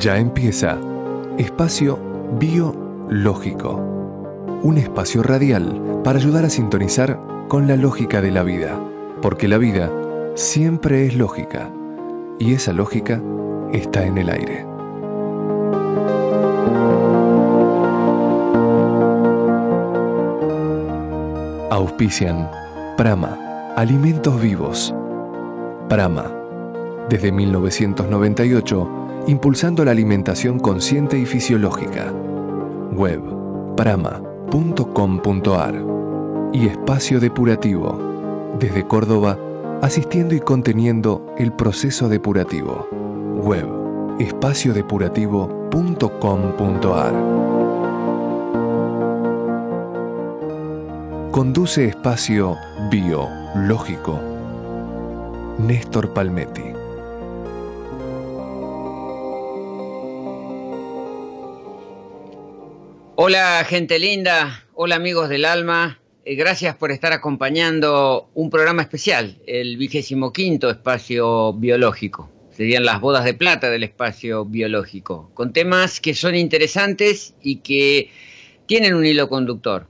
Ya empieza Espacio Biológico, un espacio radial para ayudar a sintonizar con la lógica de la vida, porque la vida siempre es lógica y esa lógica está en el aire. Auspician Prama, Alimentos Vivos. Prama, desde 1998, impulsando la alimentación consciente y fisiológica. Web prama.com.ar y Espacio Depurativo, desde Córdoba, asistiendo y conteniendo el proceso depurativo. Web espaciodepurativo.com.ar Conduce Espacio Biológico. Néstor Palmetti. Hola gente linda, hola amigos del alma, eh, gracias por estar acompañando un programa especial, el vigésimo quinto espacio biológico. Serían las bodas de plata del espacio biológico, con temas que son interesantes y que tienen un hilo conductor.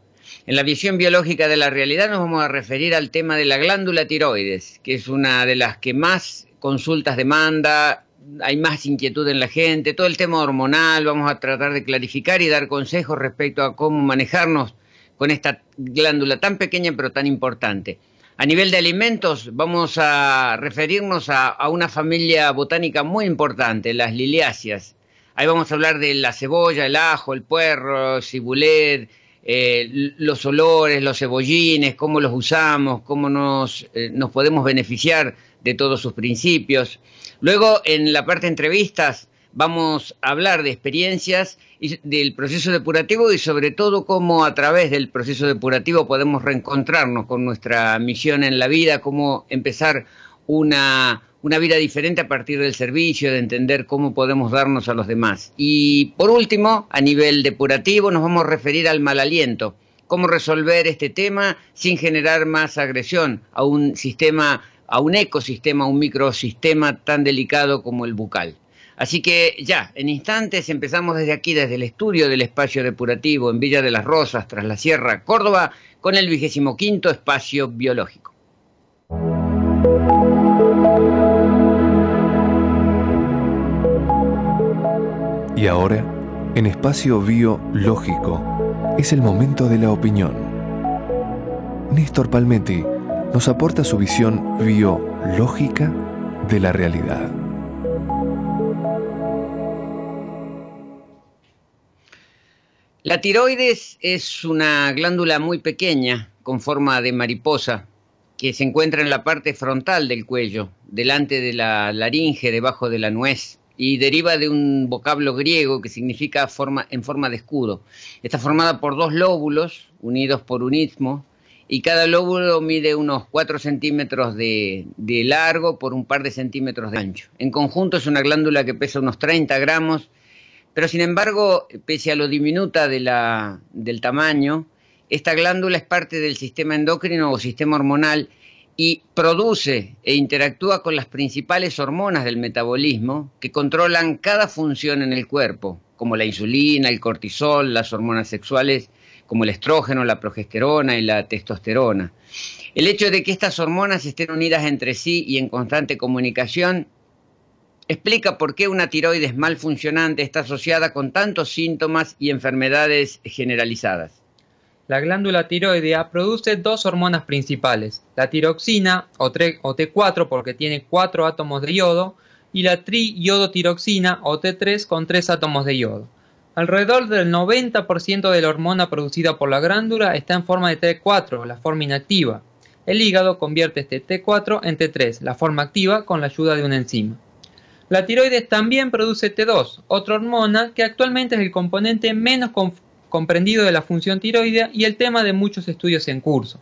En la visión biológica de la realidad nos vamos a referir al tema de la glándula tiroides, que es una de las que más consultas demanda, hay más inquietud en la gente, todo el tema hormonal, vamos a tratar de clarificar y dar consejos respecto a cómo manejarnos con esta glándula tan pequeña pero tan importante. A nivel de alimentos, vamos a referirnos a, una familia botánica muy importante, las liliáceas. Ahí vamos a hablar de la cebolla, el ajo, el puerro, cibulet, eh, los olores, los cebollines, cómo los usamos, cómo nos, eh, nos podemos beneficiar de todos sus principios. Luego, en la parte de entrevistas, vamos a hablar de experiencias y del proceso depurativo y sobre todo cómo a través del proceso depurativo podemos reencontrarnos con nuestra misión en la vida, cómo empezar una, una vida diferente a partir del servicio, de entender cómo podemos darnos a los demás. Y por último, a nivel depurativo, nos vamos a referir al mal aliento, cómo resolver este tema sin generar más agresión a un sistema a un ecosistema, un microsistema tan delicado como el bucal. Así que ya, en instantes empezamos desde aquí, desde el estudio del espacio depurativo en Villa de las Rosas, tras la Sierra, Córdoba, con el vigésimo quinto espacio biológico. Y ahora, en espacio biológico, es el momento de la opinión. Néstor Palmetti nos aporta su visión biológica de la realidad. La tiroides es una glándula muy pequeña con forma de mariposa que se encuentra en la parte frontal del cuello, delante de la laringe, debajo de la nuez, y deriva de un vocablo griego que significa forma, en forma de escudo. Está formada por dos lóbulos unidos por un istmo y cada lóbulo mide unos 4 centímetros de, largo por un par de centímetros de ancho. En conjunto es una glándula que pesa unos 30 gramos, pero sin embargo, pese a lo diminuta de la, del tamaño, esta glándula es parte del sistema endocrino o sistema hormonal y produce e interactúa con las principales hormonas del metabolismo que controlan cada función en el cuerpo, como la insulina, el cortisol, las hormonas sexuales como el estrógeno, la progesterona y la testosterona. El hecho de que estas hormonas estén unidas entre sí y en constante comunicación explica por qué una tiroides mal funcionante está asociada con tantos síntomas y enfermedades generalizadas. La glándula tiroidea produce dos hormonas principales, la tiroxina o, T4 porque tiene cuatro átomos de yodo y la triiodotiroxina o T3 con tres átomos de yodo. Alrededor del 90% de la hormona producida por la glándula está en forma de T4, la forma inactiva. El hígado convierte este T4 en T3, la forma activa, con la ayuda de una enzima. La tiroides también produce T2, otra hormona que actualmente es el componente menos comprendido de la función tiroidea y el tema de muchos estudios en curso.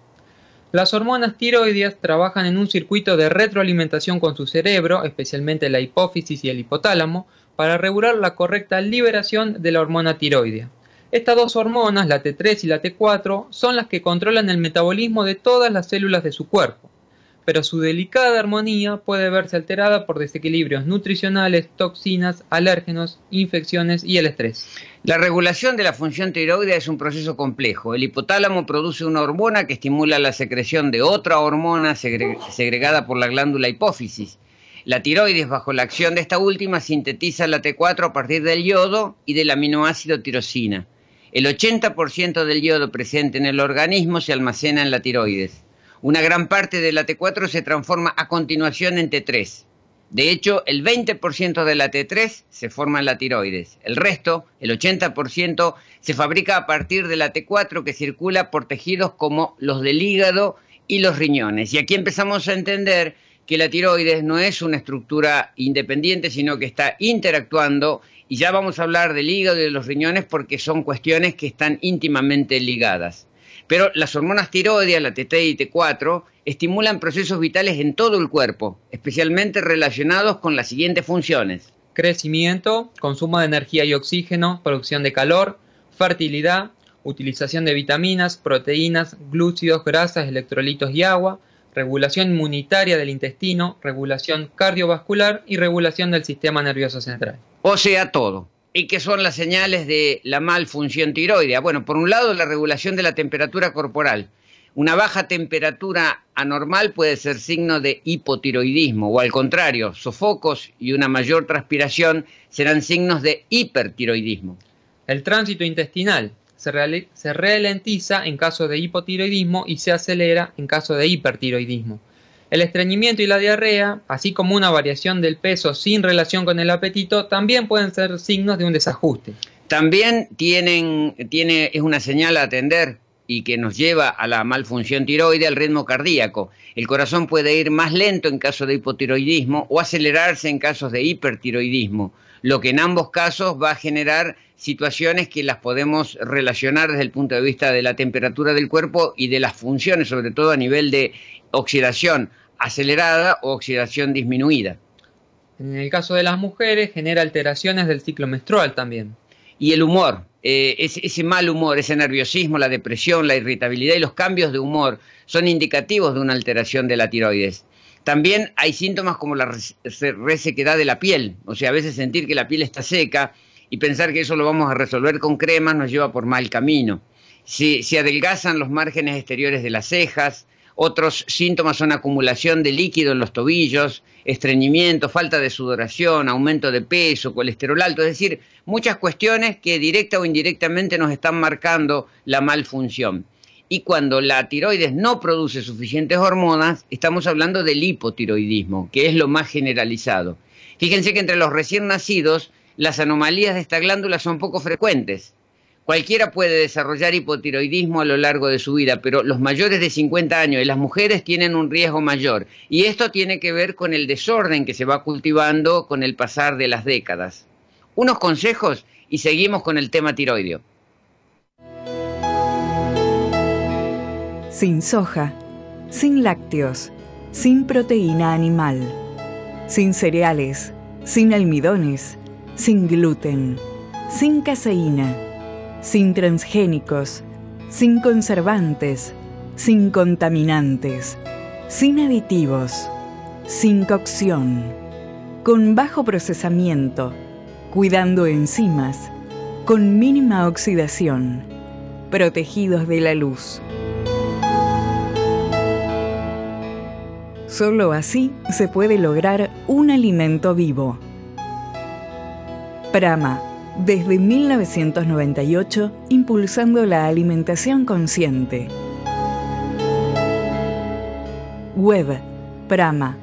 Las hormonas tiroideas trabajan en un circuito de retroalimentación con su cerebro, especialmente la hipófisis y el hipotálamo, para regular la correcta liberación de la hormona tiroidea. Estas dos hormonas, la T3 y la T4, son las que controlan el metabolismo de todas las células de su cuerpo. pero su delicada armonía puede verse alterada por desequilibrios nutricionales, toxinas, alérgenos, infecciones y el estrés. La regulación de la función tiroidea es un proceso complejo. El hipotálamo produce una hormona que estimula la secreción de otra hormona segregada por la glándula hipófisis. La tiroides, bajo la acción de esta última, sintetiza la T4 a partir del yodo y del aminoácido tirosina. El 80% del yodo presente en el organismo se almacena en la tiroides. Una gran parte de la T4 se transforma a continuación en T3. De hecho, el 20% de la T3 se forma en la tiroides. El resto, el 80%, se fabrica a partir de la T4 que circula por tejidos como los del hígado y los riñones. Y aquí empezamos a entender que la tiroides no es una estructura independiente, sino que está interactuando y ya vamos a hablar del hígado y de los riñones porque son cuestiones que están íntimamente ligadas. Pero las hormonas tiroideas, la T3 y T4, estimulan procesos vitales en todo el cuerpo, especialmente relacionados con las siguientes funciones. Crecimiento, consumo de energía y oxígeno, producción de calor, fertilidad, utilización de vitaminas, proteínas, glúcidos, grasas, electrolitos y agua, regulación inmunitaria del intestino, regulación cardiovascular y regulación del sistema nervioso central. O sea, todo. ¿Y qué son las señales de la malfunción tiroidea? Bueno, por un lado, la regulación de la temperatura corporal. Una baja temperatura anormal puede ser signo de hipotiroidismo o al contrario, sofocos y una mayor transpiración serán signos de hipertiroidismo. El tránsito intestinal se, ralentiza en caso de hipotiroidismo y se acelera en caso de hipertiroidismo. El estreñimiento y la diarrea, así como una variación del peso sin relación con el apetito, también pueden ser signos de un desajuste. También tienen, tiene, es una señal a atender y que nos lleva a la malfunción tiroide, al ritmo cardíaco. El corazón puede ir más lento en caso de hipotiroidismo o acelerarse en casos de hipertiroidismo, lo que en ambos casos va a generar situaciones que las podemos relacionar desde el punto de vista de la temperatura del cuerpo y de las funciones, sobre todo a nivel de oxidación acelerada o oxidación disminuida. En el caso de las mujeres genera alteraciones del ciclo menstrual también. Y el humor, eh, ese, mal humor, ese nerviosismo, la depresión, la irritabilidad y los cambios de humor son indicativos de una alteración de la tiroides. También hay síntomas como la resequedad de la piel, o sea, a veces sentir que la piel está seca y pensar que eso lo vamos a resolver con cremas nos lleva por mal camino. Se adelgazan los márgenes exteriores de las cejas, otros síntomas son acumulación de líquido en los tobillos, estreñimiento, falta de sudoración, aumento de peso, colesterol alto, es decir, muchas cuestiones que directa o indirectamente nos están marcando la malfunción. Y cuando la tiroides no produce suficientes hormonas, estamos hablando del hipotiroidismo, que es lo más generalizado. Fíjense que entre los recién nacidos, las anomalías de esta glándula son poco frecuentes. Cualquiera puede desarrollar hipotiroidismo a lo largo de su vida, pero los mayores de 50 años y las mujeres tienen un riesgo mayor. Y esto tiene que ver con el desorden que se va cultivando con el pasar de las décadas. Unos consejos y seguimos con el tema tiroideo. Sin soja, sin lácteos, sin proteína animal, sin cereales, sin almidones, sin gluten, sin caseína sin transgénicos, sin conservantes, sin contaminantes, sin aditivos, sin cocción, con bajo procesamiento, cuidando enzimas, con mínima oxidación, protegidos de la luz. Solo así se puede lograr un alimento vivo. Prama desde 1998 impulsando la alimentación consciente. Web prama.com.ar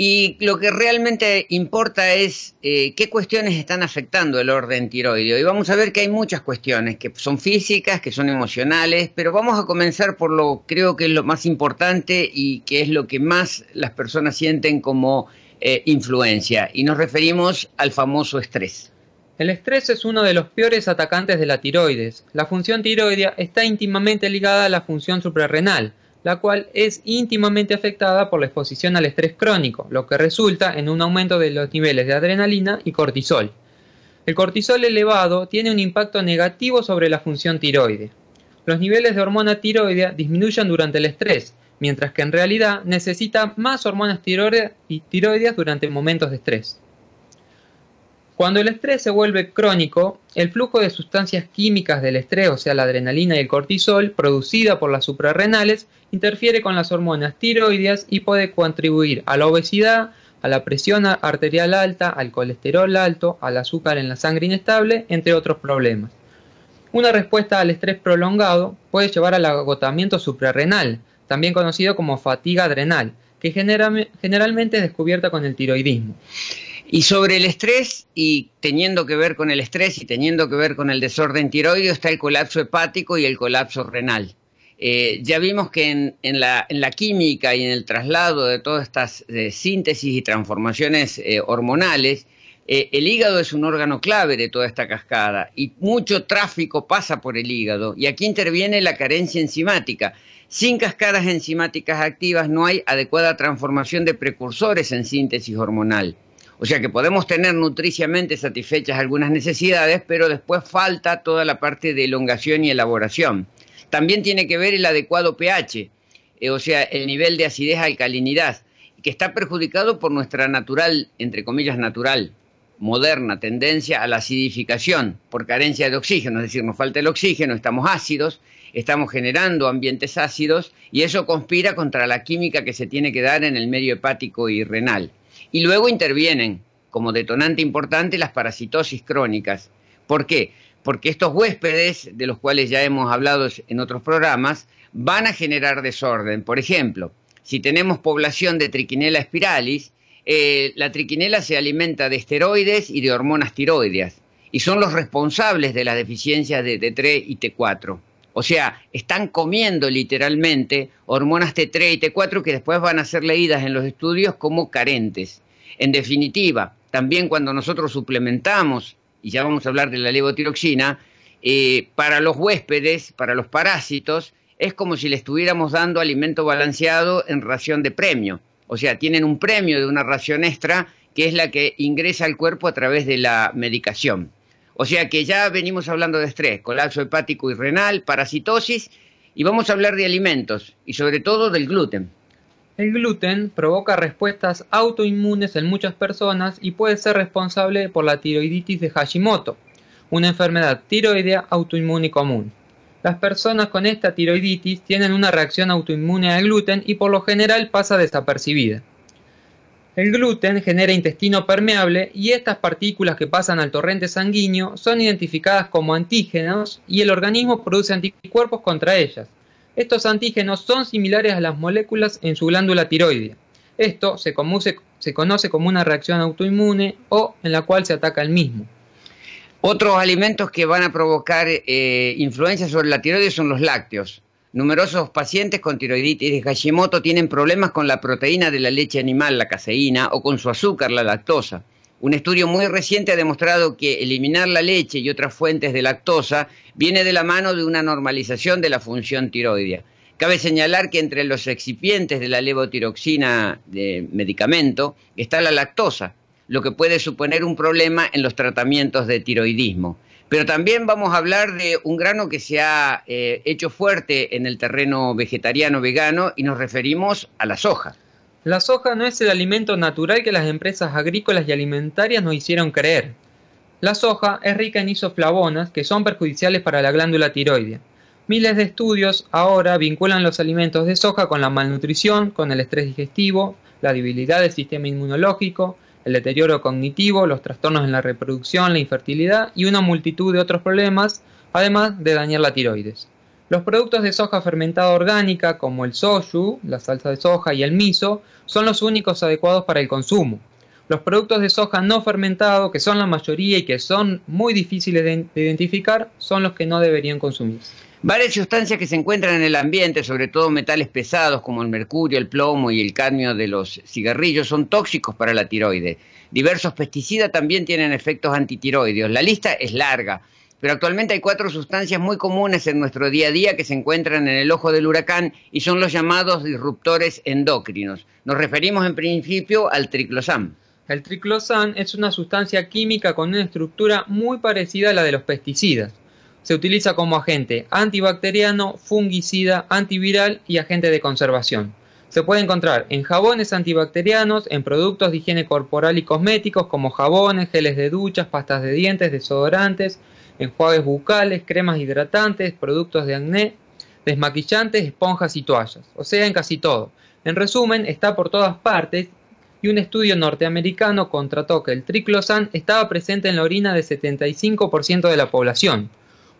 Y lo que realmente importa es eh, qué cuestiones están afectando el orden tiroideo. Y vamos a ver que hay muchas cuestiones que son físicas, que son emocionales, pero vamos a comenzar por lo creo que es lo más importante y que es lo que más las personas sienten como eh, influencia. Y nos referimos al famoso estrés. El estrés es uno de los peores atacantes de la tiroides. La función tiroidea está íntimamente ligada a la función suprarrenal la cual es íntimamente afectada por la exposición al estrés crónico, lo que resulta en un aumento de los niveles de adrenalina y cortisol. El cortisol elevado tiene un impacto negativo sobre la función tiroide. Los niveles de hormona tiroidea disminuyen durante el estrés, mientras que en realidad necesita más hormonas tiroideas durante momentos de estrés. Cuando el estrés se vuelve crónico, el flujo de sustancias químicas del estrés, o sea, la adrenalina y el cortisol, producida por las suprarrenales, interfiere con las hormonas tiroideas y puede contribuir a la obesidad, a la presión arterial alta, al colesterol alto, al azúcar en la sangre inestable, entre otros problemas. Una respuesta al estrés prolongado puede llevar al agotamiento suprarrenal, también conocido como fatiga adrenal, que generalmente es descubierta con el tiroidismo. Y sobre el estrés, y teniendo que ver con el estrés y teniendo que ver con el desorden tiroideo, está el colapso hepático y el colapso renal. Eh, ya vimos que en, la, química y en el traslado de todas estas eh, síntesis y transformaciones eh, hormonales, el hígado es un órgano clave de toda esta cascada y mucho tráfico pasa por el hígado y aquí interviene la carencia enzimática. Sin cascadas enzimáticas activas no hay adecuada transformación de precursores en síntesis hormonal. O sea que podemos tener nutriciamente satisfechas algunas necesidades, pero después falta toda la parte de elongación y elaboración. También tiene que ver el adecuado pH, eh, o sea, el nivel de acidez alcalinidad, que está perjudicado por nuestra natural, entre comillas, natural, moderna tendencia a la acidificación por carencia de oxígeno, es decir, nos falta el oxígeno, estamos ácidos, estamos generando ambientes ácidos y eso conspira contra la química que se tiene que dar en el medio hepático y renal. Y luego intervienen como detonante importante las parasitosis crónicas. ¿Por qué? Porque estos huéspedes, de los cuales ya hemos hablado en otros programas, van a generar desorden. Por ejemplo, si tenemos población de triquinela spiralis, eh, la triquinela se alimenta de esteroides y de hormonas tiroideas y son los responsables de las deficiencias de T3 y T4. O sea, están comiendo literalmente hormonas T3 y T4 que después van a ser leídas en los estudios como carentes. En definitiva, también cuando nosotros suplementamos, y ya vamos a hablar de la levotiroxina, eh, para los huéspedes, para los parásitos, es como si le estuviéramos dando alimento balanceado en ración de premio. O sea, tienen un premio de una ración extra que es la que ingresa al cuerpo a través de la medicación. O sea que ya venimos hablando de estrés, colapso hepático y renal, parasitosis, y vamos a hablar de alimentos y sobre todo del gluten. El gluten provoca respuestas autoinmunes en muchas personas y puede ser responsable por la tiroiditis de Hashimoto, una enfermedad tiroidea autoinmune común. Las personas con esta tiroiditis tienen una reacción autoinmune al gluten y por lo general pasa desapercibida. El gluten genera intestino permeable y estas partículas que pasan al torrente sanguíneo son identificadas como antígenos y el organismo produce anticuerpos contra ellas. Estos antígenos son similares a las moléculas en su glándula tiroidea. Esto se, conoce como una reacción autoinmune o en la cual se ataca el mismo. Otros alimentos que van a provocar eh, influencia sobre la tiroides son los lácteos. Numerosos pacientes con tiroiditis de Hashimoto tienen problemas con la proteína de la leche animal, la caseína, o con su azúcar, la lactosa. Un estudio muy reciente ha demostrado que eliminar la leche y otras fuentes de lactosa viene de la mano de una normalización de la función tiroidea. Cabe señalar que entre los excipientes de la levotiroxina de medicamento está la lactosa, lo que puede suponer un problema en los tratamientos de tiroidismo. Pero también vamos a hablar de un grano que se ha eh, hecho fuerte en el terreno vegetariano vegano y nos referimos a la soja. La soja no es el alimento natural que las empresas agrícolas y alimentarias nos hicieron creer. La soja es rica en isoflavonas que son perjudiciales para la glándula tiroidea. Miles de estudios ahora vinculan los alimentos de soja con la malnutrición, con el estrés digestivo, la debilidad del sistema inmunológico, el deterioro cognitivo, los trastornos en la reproducción, la infertilidad y una multitud de otros problemas, además de dañar la tiroides. Los productos de soja fermentada orgánica, como el soju, la salsa de soja y el miso, son los únicos adecuados para el consumo. Los productos de soja no fermentado, que son la mayoría y que son muy difíciles de identificar, son los que no deberían consumirse. Varias sustancias que se encuentran en el ambiente, sobre todo metales pesados como el mercurio, el plomo y el cadmio de los cigarrillos, son tóxicos para la tiroides. Diversos pesticidas también tienen efectos antitiroideos. La lista es larga, pero actualmente hay cuatro sustancias muy comunes en nuestro día a día que se encuentran en el ojo del huracán y son los llamados disruptores endócrinos. Nos referimos en principio al triclosam. El triclosan es una sustancia química con una estructura muy parecida a la de los pesticidas. Se utiliza como agente antibacteriano, fungicida, antiviral y agente de conservación. Se puede encontrar en jabones antibacterianos, en productos de higiene corporal y cosméticos como jabones, geles de duchas, pastas de dientes, desodorantes, enjuagues bucales, cremas hidratantes, productos de acné, desmaquillantes, esponjas y toallas. O sea, en casi todo. En resumen, está por todas partes y un estudio norteamericano contrató que el triclosan estaba presente en la orina de 75% de la población.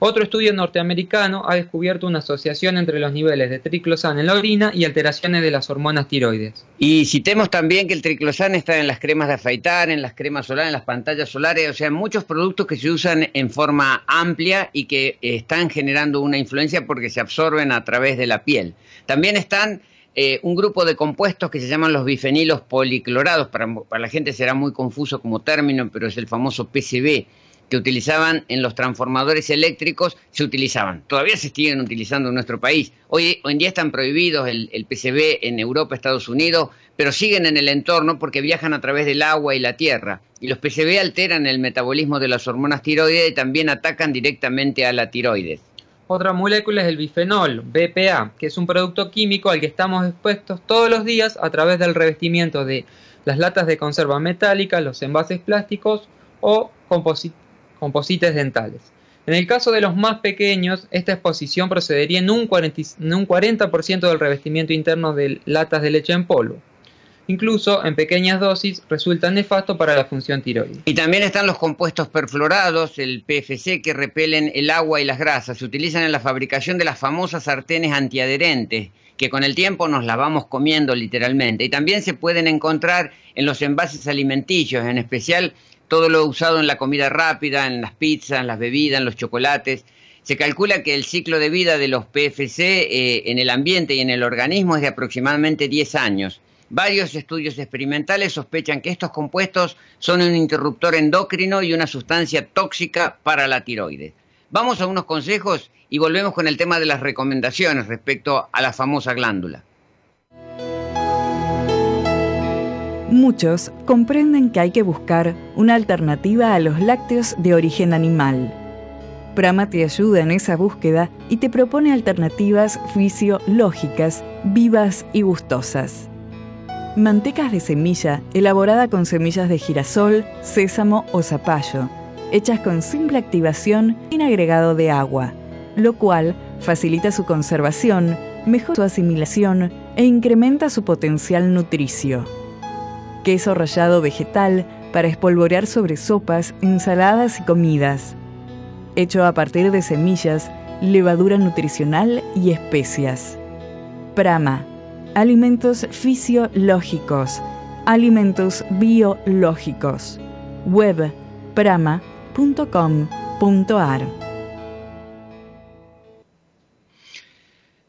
Otro estudio norteamericano ha descubierto una asociación entre los niveles de triclosan en la orina y alteraciones de las hormonas tiroides. Y citemos también que el triclosan está en las cremas de afeitar, en las cremas solares, en las pantallas solares, o sea, en muchos productos que se usan en forma amplia y que están generando una influencia porque se absorben a través de la piel. También están eh, un grupo de compuestos que se llaman los bifenilos policlorados, para, para la gente será muy confuso como término, pero es el famoso PCB que utilizaban en los transformadores eléctricos se utilizaban. Todavía se siguen utilizando en nuestro país. Hoy, en día están prohibidos el, PCB en Europa, Estados Unidos, pero siguen en el entorno porque viajan a través del agua y la tierra. Y los PCB alteran el metabolismo de las hormonas tiroides y también atacan directamente a la tiroides. Otra molécula es el bifenol, BPA, que es un producto químico al que estamos expuestos todos los días a través del revestimiento de las latas de conserva metálica, los envases plásticos o compositos composites dentales. En el caso de los más pequeños, esta exposición procedería en un 40%, del revestimiento interno de latas de leche en polvo. Incluso en pequeñas dosis resulta nefasto para la función tiroides. Y también están los compuestos perfluorados, el PFC, que repelen el agua y las grasas. Se utilizan en la fabricación de las famosas sartenes antiadherentes, que con el tiempo nos las vamos comiendo literalmente. Y también se pueden encontrar en los envases alimenticios, en especial todo lo usado en la comida rápida, en las pizzas, en las bebidas, en los chocolates. Se calcula que el ciclo de vida de los PFC eh, en el ambiente y en el organismo es de aproximadamente 10 años. Varios estudios experimentales sospechan que estos compuestos son un interruptor endocrino y una sustancia tóxica para la tiroides. Vamos a unos consejos y volvemos con el tema de las recomendaciones respecto a la famosa glándula. Muchos comprenden que hay que buscar una alternativa a los lácteos de origen animal. Prama te ayuda en esa búsqueda y te propone alternativas fisiológicas, vivas y gustosas. Mantecas de semilla elaborada con semillas de girasol, sésamo o zapallo, hechas con simple activación sin agregado de agua, lo cual facilita su conservación, mejora su asimilación e incrementa su potencial nutricio queso rallado vegetal para espolvorear sobre sopas, ensaladas y comidas. Hecho a partir de semillas, levadura nutricional y especias. Prama. Alimentos fisiológicos. Alimentos biológicos. Web prama.com.ar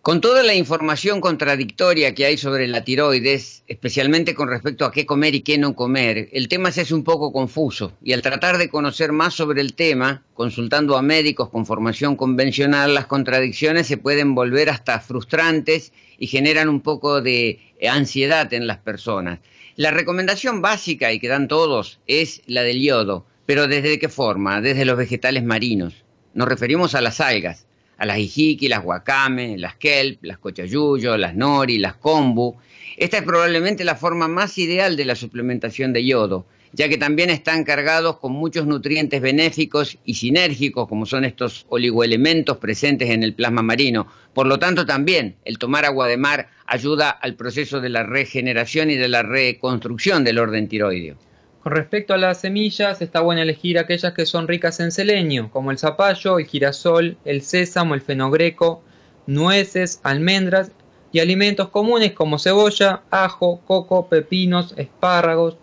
Con toda la información contradictoria que hay sobre la tiroides, especialmente con respecto a qué comer y qué no comer, el tema se hace un poco confuso y al tratar de conocer más sobre el tema, consultando a médicos con formación convencional, las contradicciones se pueden volver hasta frustrantes y generan un poco de ansiedad en las personas. La recomendación básica y que dan todos es la del yodo, pero ¿desde qué forma? Desde los vegetales marinos. Nos referimos a las algas a las hijiki, las wakame, las kelp, las cochayuyo, las nori, las kombu. Esta es probablemente la forma más ideal de la suplementación de yodo, ya que también están cargados con muchos nutrientes benéficos y sinérgicos, como son estos oligoelementos presentes en el plasma marino. Por lo tanto, también el tomar agua de mar ayuda al proceso de la regeneración y de la reconstrucción del orden tiroideo. Con respecto a las semillas, está bueno elegir aquellas que son ricas en selenio, como el zapallo, el girasol, el sésamo, el fenogreco, nueces, almendras y alimentos comunes como cebolla, ajo, coco, pepinos, espárragos,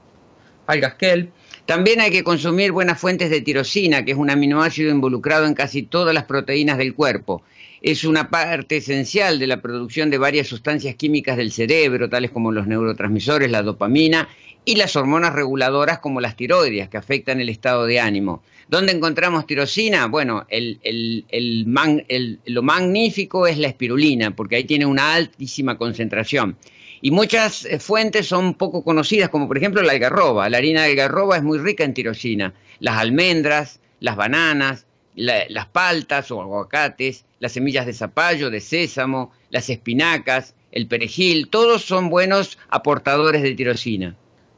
algas kelp. También hay que consumir buenas fuentes de tirosina, que es un aminoácido involucrado en casi todas las proteínas del cuerpo. Es una parte esencial de la producción de varias sustancias químicas del cerebro, tales como los neurotransmisores, la dopamina y las hormonas reguladoras como las tiroides, que afectan el estado de ánimo. ¿Dónde encontramos tirosina? Bueno, lo magnífico es la espirulina, porque ahí tiene una altísima concentración. Y muchas eh, fuentes son poco conocidas, como por ejemplo la algarroba. La harina de algarroba es muy rica en tirosina. Las almendras, las bananas, las paltas o aguacates, las semillas de zapallo, de sésamo, las espinacas, el perejil, todos son buenos aportadores de tirosina.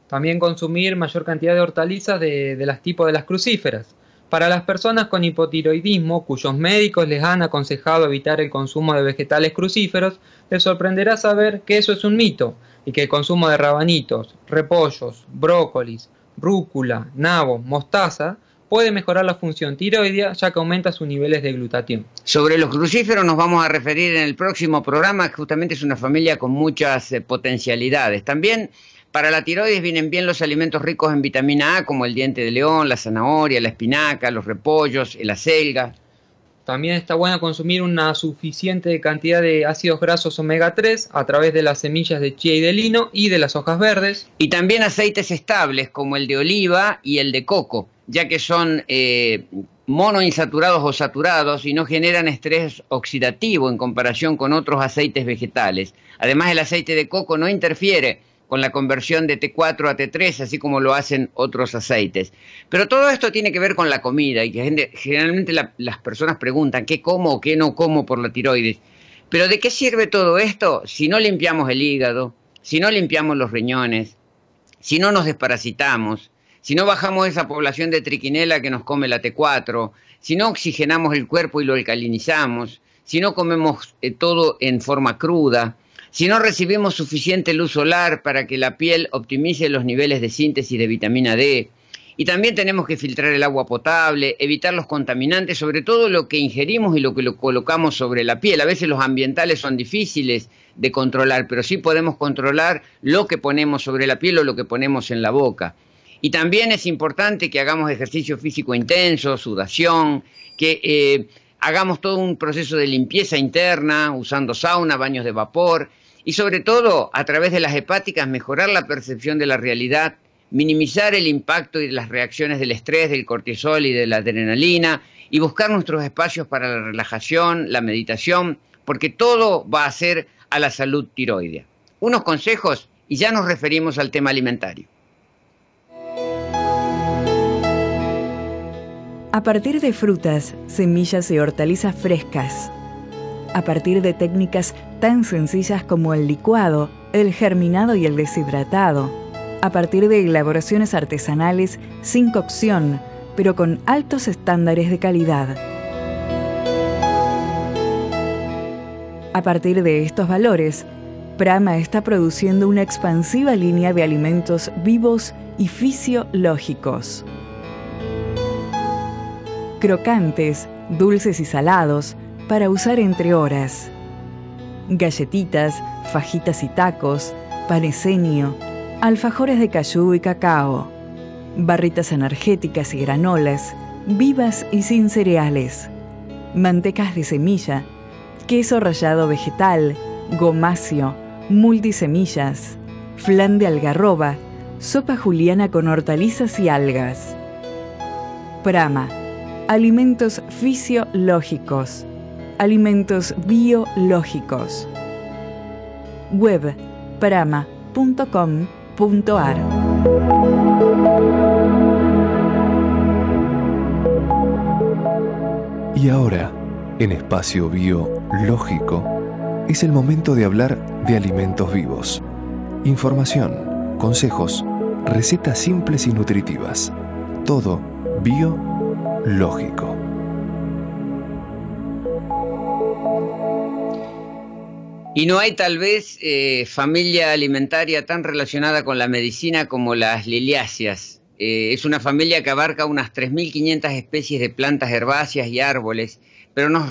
También consumir mayor cantidad de hortalizas de, de las tipos de las crucíferas. Para las personas con hipotiroidismo, cuyos médicos les han aconsejado evitar el consumo de vegetales crucíferos, les sorprenderá saber que eso es un mito y que el consumo de rabanitos, repollos, brócolis, rúcula, nabo, mostaza puede mejorar la función tiroidea ya que aumenta sus niveles de glutatión. Sobre los crucíferos nos vamos a referir en el próximo programa, que justamente es una familia con muchas eh, potencialidades. También para la tiroides vienen bien los alimentos ricos en vitamina A, como el diente de león, la zanahoria, la espinaca, los repollos, la selga. También está bueno consumir una suficiente cantidad de ácidos grasos omega 3 a través de las semillas de chía y de lino y de las hojas verdes. Y también aceites estables como el de oliva y el de coco ya que son eh, monoinsaturados o saturados y no generan estrés oxidativo en comparación con otros aceites vegetales. Además, el aceite de coco no interfiere con la conversión de T4 a T3, así como lo hacen otros aceites. Pero todo esto tiene que ver con la comida y que generalmente las personas preguntan qué como o qué no como por la tiroides. Pero ¿de qué sirve todo esto si no limpiamos el hígado, si no limpiamos los riñones, si no nos desparasitamos, si no bajamos esa población de triquinela que nos come la T4, si no oxigenamos el cuerpo y lo alcalinizamos, si no comemos eh, todo en forma cruda, si no recibimos suficiente luz solar para que la piel optimice los niveles de síntesis de vitamina D, y también tenemos que filtrar el agua potable, evitar los contaminantes, sobre todo lo que ingerimos y lo que lo colocamos sobre la piel. A veces los ambientales son difíciles de controlar, pero sí podemos controlar lo que ponemos sobre la piel o lo que ponemos en la boca. Y también es importante que hagamos ejercicio físico intenso, sudación, que eh, hagamos todo un proceso de limpieza interna, usando sauna, baños de vapor, y sobre todo, a través de las hepáticas, mejorar la percepción de la realidad, minimizar el impacto y las reacciones del estrés, del cortisol y de la adrenalina, y buscar nuestros espacios para la relajación, la meditación, porque todo va a ser a la salud tiroidea. Unos consejos y ya nos referimos al tema alimentario. A partir de frutas, semillas y hortalizas frescas. A partir de técnicas tan sencillas como el licuado, el germinado y el deshidratado. A partir de elaboraciones artesanales sin cocción, pero con altos estándares de calidad. A partir de estos valores, Prama está produciendo una expansiva línea de alimentos vivos y fisiológicos crocantes, dulces y salados, para usar entre horas. Galletitas, fajitas y tacos, panesenio, alfajores de cayú y cacao, barritas energéticas y granolas, vivas y sin cereales, mantecas de semilla, queso rallado vegetal, gomacio, multisemillas, flan de algarroba, sopa juliana con hortalizas y algas. Prama alimentos fisiológicos, alimentos biológicos. Web prama.com.ar Y ahora, en espacio biológico, es el momento de hablar de alimentos vivos. Información, consejos, recetas simples y nutritivas. Todo bio lógico. Y no hay tal vez eh, familia alimentaria tan relacionada con la medicina como las liliáceas. Eh, es una familia que abarca unas 3.500 especies de plantas herbáceas y árboles, pero nos,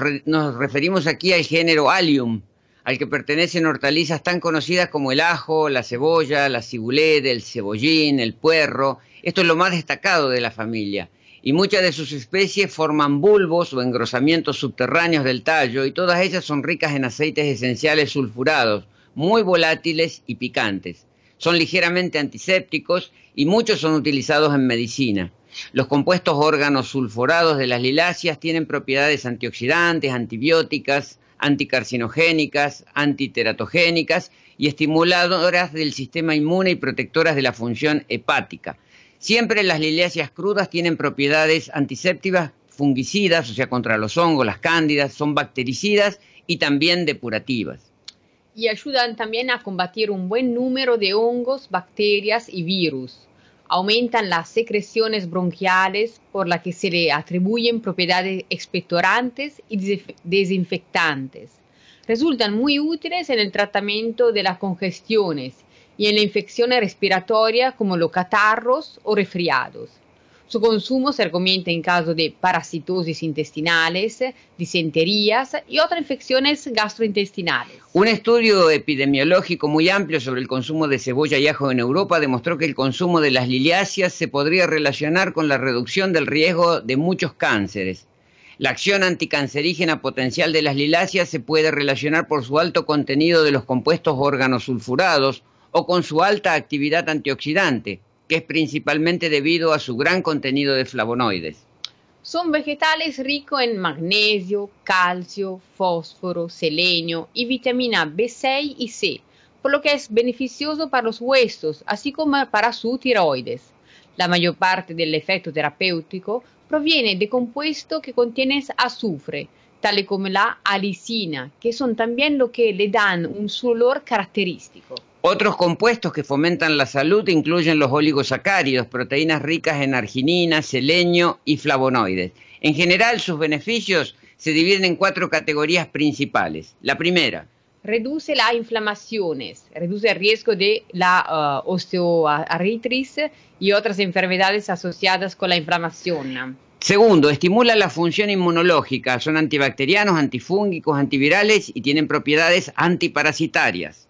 referimos aquí al género Allium, al que pertenecen hortalizas tan conocidas como el ajo, la cebolla, la cibuleta, el cebollín, el puerro. Esto es lo más destacado de la familia y muchas de sus especies forman bulbos o engrosamientos subterráneos del tallo y todas ellas son ricas en aceites esenciales sulfurados, muy volátiles y picantes. Son ligeramente antisépticos y muchos son utilizados en medicina. Los compuestos órganos sulfurados de las liláceas tienen propiedades antioxidantes, antibióticas, anticarcinogénicas, antiteratogénicas y estimuladoras del sistema inmune y protectoras de la función hepática. Siempre las liliáceas crudas tienen propiedades antisépticas, fungicidas, o sea, contra los hongos, las cándidas, son bactericidas y también depurativas. Y ayudan también a combatir un buen número de hongos, bacterias y virus. Aumentan las secreciones bronquiales por las que se le atribuyen propiedades expectorantes y desinfectantes. Resultan muy útiles en el tratamiento de las congestiones y en la infección respiratoria como los catarros o resfriados. Su consumo se recomienda en caso de parasitosis intestinales, disenterías y otras infecciones gastrointestinales. Un estudio epidemiológico muy amplio sobre el consumo de cebolla y ajo en Europa demostró que el consumo de las liliáceas se podría relacionar con la reducción del riesgo de muchos cánceres. La acción anticancerígena potencial de las liláceas se puede relacionar por su alto contenido de los compuestos órganos sulfurados o con su alta actividad antioxidante, que es principalmente debido a su gran contenido de flavonoides. Son vegetales ricos en magnesio, calcio, fósforo, selenio y vitamina B6 y C, por lo que es beneficioso para los huesos, así como para su tiroides. La mayor parte del efecto terapéutico proviene de compuestos que contienen azufre, tales como la alicina, que son también lo que le dan un su olor característico. Otros compuestos que fomentan la salud incluyen los oligosacáridos, proteínas ricas en arginina, selenio y flavonoides. En general, sus beneficios se dividen en cuatro categorías principales. La primera, reduce las inflamaciones, reduce el riesgo de la uh, osteoartritis y otras enfermedades asociadas con la inflamación. Segundo, estimula la función inmunológica, son antibacterianos, antifúngicos, antivirales y tienen propiedades antiparasitarias.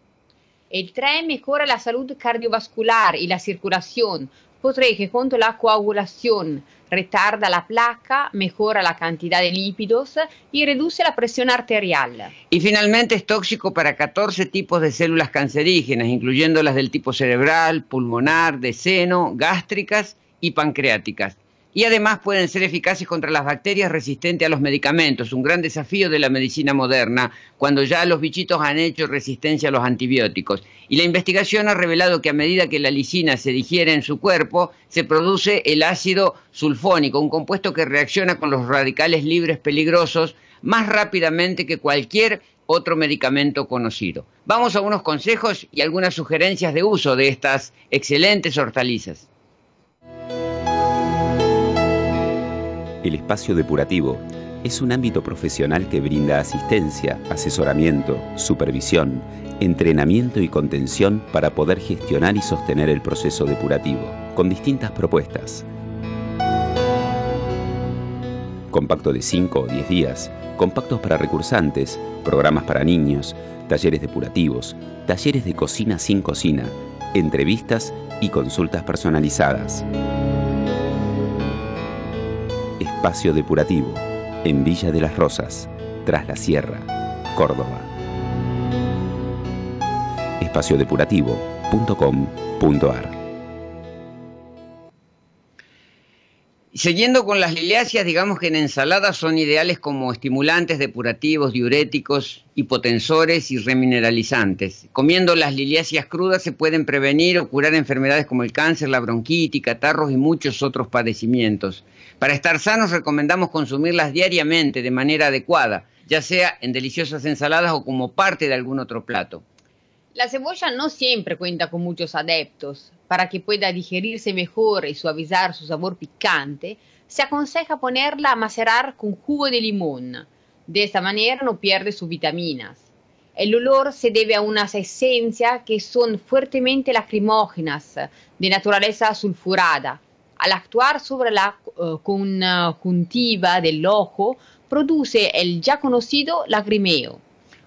El 3 mejora la salud cardiovascular y la circulación, protege contra la coagulación, retarda la placa, mejora la cantidad de lípidos y reduce la presión arterial. Y finalmente es tóxico para 14 tipos de células cancerígenas, incluyendo las del tipo cerebral, pulmonar, de seno, gástricas y pancreáticas y además pueden ser eficaces contra las bacterias resistentes a los medicamentos, un gran desafío de la medicina moderna, cuando ya los bichitos han hecho resistencia a los antibióticos. Y la investigación ha revelado que a medida que la lisina se digiere en su cuerpo, se produce el ácido sulfónico, un compuesto que reacciona con los radicales libres peligrosos más rápidamente que cualquier otro medicamento conocido. Vamos a unos consejos y algunas sugerencias de uso de estas excelentes hortalizas. El espacio depurativo es un ámbito profesional que brinda asistencia, asesoramiento, supervisión, entrenamiento y contención para poder gestionar y sostener el proceso depurativo, con distintas propuestas. Compacto de 5 o 10 días, compactos para recursantes, programas para niños, talleres depurativos, talleres de cocina sin cocina, entrevistas y consultas personalizadas. Espacio Depurativo, en Villa de las Rosas, tras la Sierra, Córdoba. espaciodepurativo.com.ar Siguiendo con las liliáceas, digamos que en ensaladas son ideales como estimulantes depurativos, diuréticos, hipotensores y remineralizantes. Comiendo las liliáceas crudas se pueden prevenir o curar enfermedades como el cáncer, la bronquitis, catarros y muchos otros padecimientos. Para estar sanos recomendamos consumirlas diariamente de manera adecuada, ya sea en deliciosas ensaladas o como parte de algún otro plato. La cebolla no siempre cuenta con muchos adeptos. Para que pueda digerirse mejor y suavizar su sabor picante, se aconseja ponerla a macerar con jugo de limón. De esta manera no pierde sus vitaminas. El olor se debe a unas esencias que son fuertemente lacrimógenas, de naturaleza sulfurada, al actuar sobre la uh, conjuntiva del ojo, produce el ya conocido lagrimeo.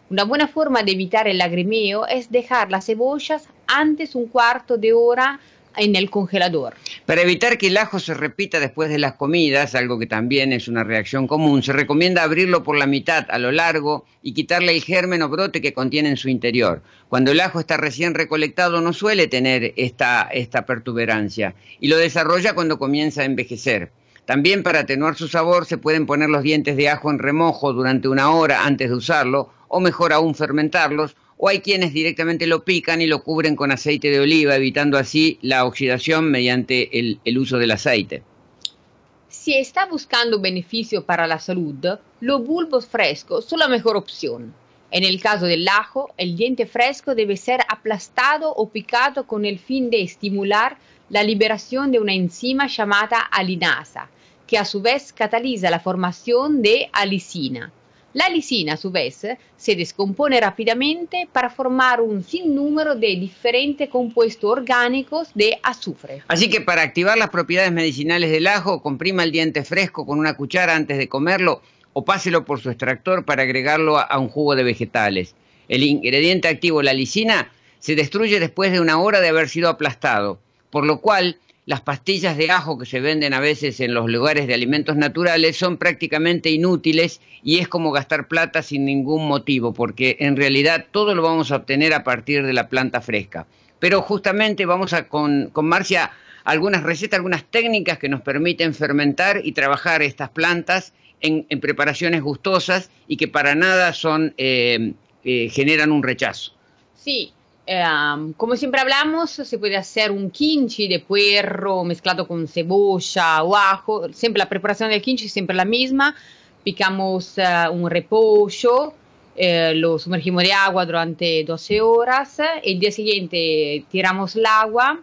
Una buena forma de evitar el lagrimeo es dejar las cebollas antes un cuarto de hora en el congelador. Para evitar que el ajo se repita después de las comidas, algo que también es una reacción común, se recomienda abrirlo por la mitad a lo largo y quitarle el germen o brote que contiene en su interior. Cuando el ajo está recién recolectado no suele tener esta, esta pertuberancia y lo desarrolla cuando comienza a envejecer. También para atenuar su sabor se pueden poner los dientes de ajo en remojo durante una hora antes de usarlo o mejor aún fermentarlos o hay quienes directamente lo pican y lo cubren con aceite de oliva, evitando así la oxidación mediante el, uso del aceite. Si está buscando beneficio para la salud, los bulbos frescos son la mejor opción. En el caso del ajo, el diente fresco debe ser aplastado o picado con el fin de estimular la liberación de una enzima llamada alinasa, que a su vez cataliza la formación de alicina. La lisina, a su vez, se descompone rápidamente para formar un sinnúmero de diferentes compuestos orgánicos de azufre. Así que para activar las propiedades medicinales del ajo, comprima el diente fresco con una cuchara antes de comerlo o páselo por su extractor para agregarlo a, un jugo de vegetales. El ingrediente activo, la lisina, se destruye después de una hora de haber sido aplastado, por lo cual las pastillas de ajo que se venden a veces en los lugares de alimentos naturales son prácticamente inútiles y es como gastar plata sin ningún motivo, porque en realidad todo lo vamos a obtener a partir de la planta fresca. Pero justamente vamos a con, con Marcia algunas recetas, algunas técnicas que nos permiten fermentar y trabajar estas plantas en, preparaciones gustosas y que para nada son eh, eh, generan un rechazo. Sí, em, como siempre hablamos, se puede hacer un kimchi de puerro mezclado con cebolla o ajo. Siempre la preparación del kimchi es siempre la misma. Picamos eh, un repollo, lo sumergimos de agua durante 12 horas. El día siguiente tiramos el agua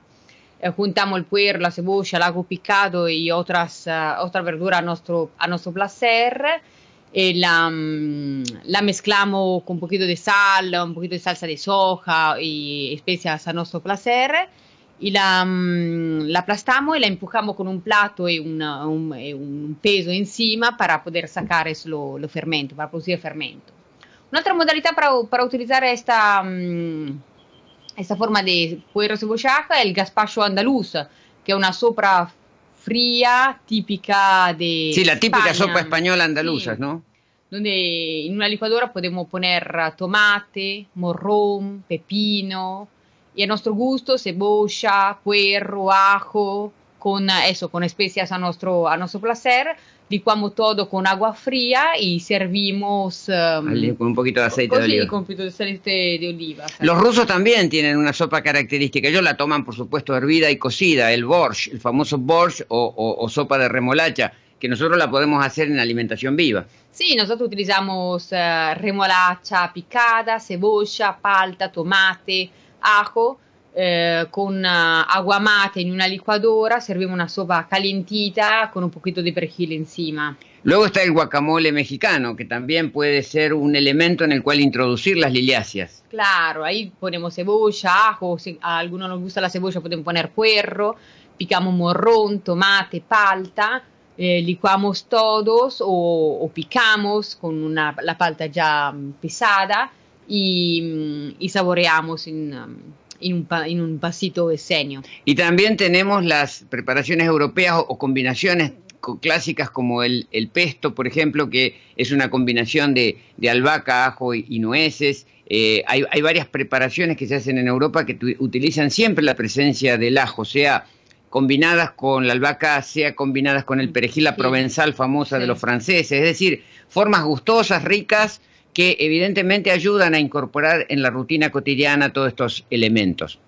eh, juntamos el puerro, la cebolla, el ajo picado y otras, uh, otras verduras a nuestro, a nuestro placer. Y la, um, la, mezclamos con un poquito de sal, un poquito de salsa de soja y especias a nuestro placer. Y la, um, la aplastamos y la empujamos con un plato y una, un, un, peso encima para poder sacar lo, lo fermento, para producir fermento. Un'altra modalità para, para utilizzare esta, um, esta forma de puerro cebollaca el gazpacho andaluz, que es una sopa fría típica de. Sí, la típica sopa española andaluza, ¿no? Donde en una licuadora podemos poner tomate, morrón, pepino y a nuestro gusto cebolla, puerro, ajo, con eso, con especias a nuestro, a nuestro placer licuamos todo con agua fría y servimos um, con un poquito de aceite de oliva. Con un poquito de aceite de oliva. Los rusos también tienen una sopa característica. Ellos la toman, por supuesto, hervida y cocida, el borscht, el famoso borscht o, sopa de remolacha, que nosotros la podemos hacer en alimentación viva. Sí, nosotros utilizamos uh, remolacha picada, cebolla, palta, tomate, ajo eh, con uh, agua mate en una licuadora, servimos una sopa calentita con un poquito de perejil encima. Luego está el guacamole mexicano, que también puede ser un elemento en el cual introducir las liliáceas. Claro, ahí ponemos cebolla, ajo, si a algunos nos gusta la cebolla pueden poner puerro, picamos morrón, tomate, palta, eh, licuamos todos o, picamos con una, la palta ya mm, pesada y, mm, y saboreamos en... Um, en un, vasito escenio. Y también tenemos las preparaciones europeas o, combinaciones clásicas como el, el, pesto, por ejemplo, que es una combinación de, de albahaca, ajo y, nueces. Eh, hay, hay, varias preparaciones que se hacen en Europa que utilizan siempre la presencia del ajo, sea combinadas con la albahaca, sea combinadas con el perejil, la provenzal famosa de los franceses. Es decir, formas gustosas, ricas, que evidentemente ayudan a incorporar en la rutina cotidiana todos estos elementos.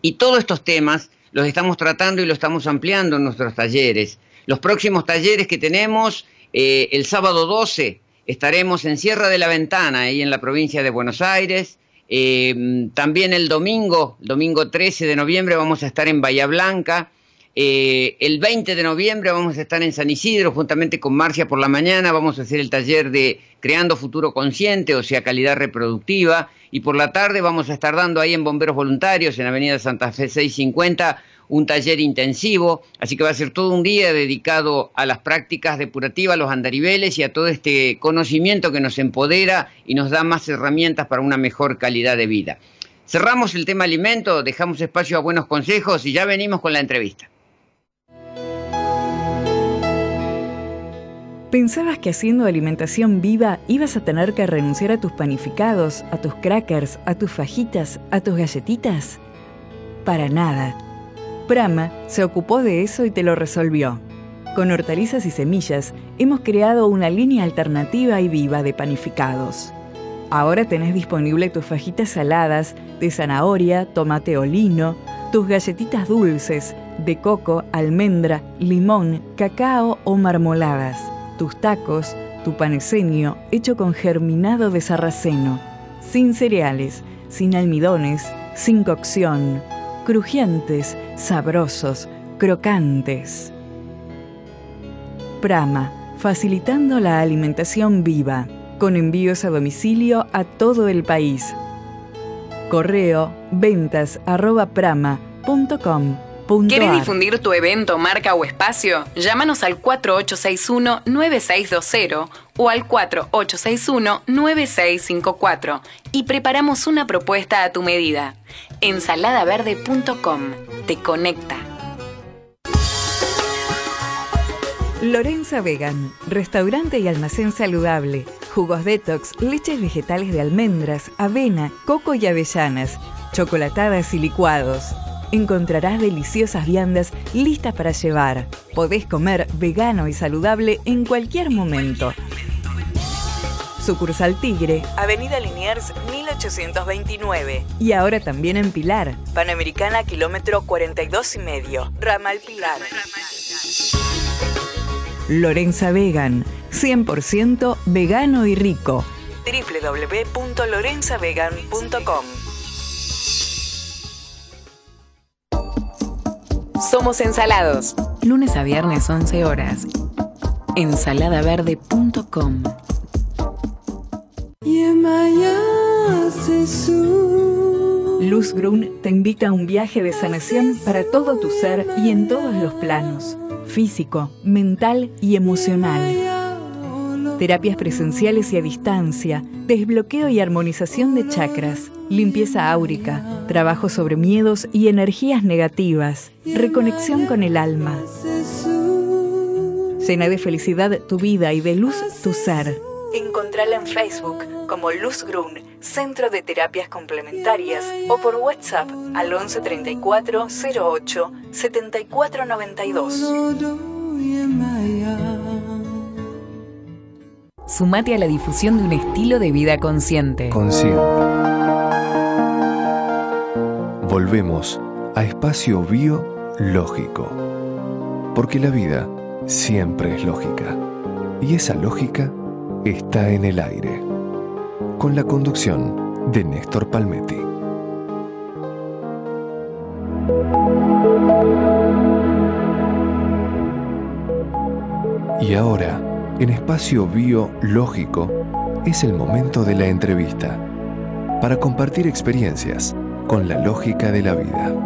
Y todos estos temas los estamos tratando y los estamos ampliando en nuestros talleres. Los próximos talleres que tenemos, eh, el sábado 12 estaremos en Sierra de la Ventana, ahí en la provincia de Buenos Aires. Eh, también el domingo, domingo 13 de noviembre, vamos a estar en Bahía Blanca. Eh, el 20 de noviembre vamos a estar en San Isidro, juntamente con Marcia por la mañana, vamos a hacer el taller de Creando Futuro Consciente, o sea, calidad reproductiva, y por la tarde vamos a estar dando ahí en Bomberos Voluntarios, en Avenida Santa Fe 650, un taller intensivo, así que va a ser todo un día dedicado a las prácticas depurativas, los andariveles y a todo este conocimiento que nos empodera y nos da más herramientas para una mejor calidad de vida. Cerramos el tema alimento, dejamos espacio a buenos consejos y ya venimos con la entrevista. ¿Pensabas que haciendo alimentación viva ibas a tener que renunciar a tus panificados, a tus crackers, a tus fajitas, a tus galletitas? Para nada. Prama se ocupó de eso y te lo resolvió. Con hortalizas y semillas hemos creado una línea alternativa y viva de panificados. Ahora tenés disponible tus fajitas saladas de zanahoria, tomate o lino, tus galletitas dulces de coco, almendra, limón, cacao o marmoladas, tus tacos, tu paneseño hecho con germinado de sarraceno, sin cereales, sin almidones, sin cocción, crujientes, sabrosos, crocantes. Prama, facilitando la alimentación viva, con envíos a domicilio a todo el país. Correo ventas arroba. ¿Quieres difundir tu evento, marca o espacio? Llámanos al 4861-9620 o al 4861-9654 y preparamos una propuesta a tu medida. Ensaladaverde.com te conecta. Lorenza Vegan, restaurante y almacén saludable. Jugos detox, leches vegetales de almendras, avena, coco y avellanas, chocolatadas y licuados encontrarás deliciosas viandas listas para llevar. Podés comer vegano y saludable en cualquier momento. Sucursal Tigre, Avenida Liniers 1829. Y ahora también en Pilar, Panamericana kilómetro 42 y medio, Ramal Pilar. Lorenza Vegan, 100% vegano y rico. www.lorenzavegan.com Somos Ensalados. Lunes a viernes 11 horas. Ensaladaverde.com. Luz Grun te invita a un viaje de sanación para todo tu ser y en todos los planos, físico, mental y emocional terapias presenciales y a distancia, desbloqueo y armonización de chakras, limpieza áurica, trabajo sobre miedos y energías negativas, reconexión con el alma. Llena de felicidad tu vida y de luz tu ser. Encontrala en Facebook como Luz Grun, Centro de Terapias Complementarias, o por WhatsApp al 11 34 08 74 92. Sumate a la difusión de un estilo de vida consciente. Consciente. Volvemos a espacio biológico. Porque la vida siempre es lógica. Y esa lógica está en el aire. Con la conducción de Néstor Palmetti. En espacio biológico es el momento de la entrevista para compartir experiencias con la lógica de la vida.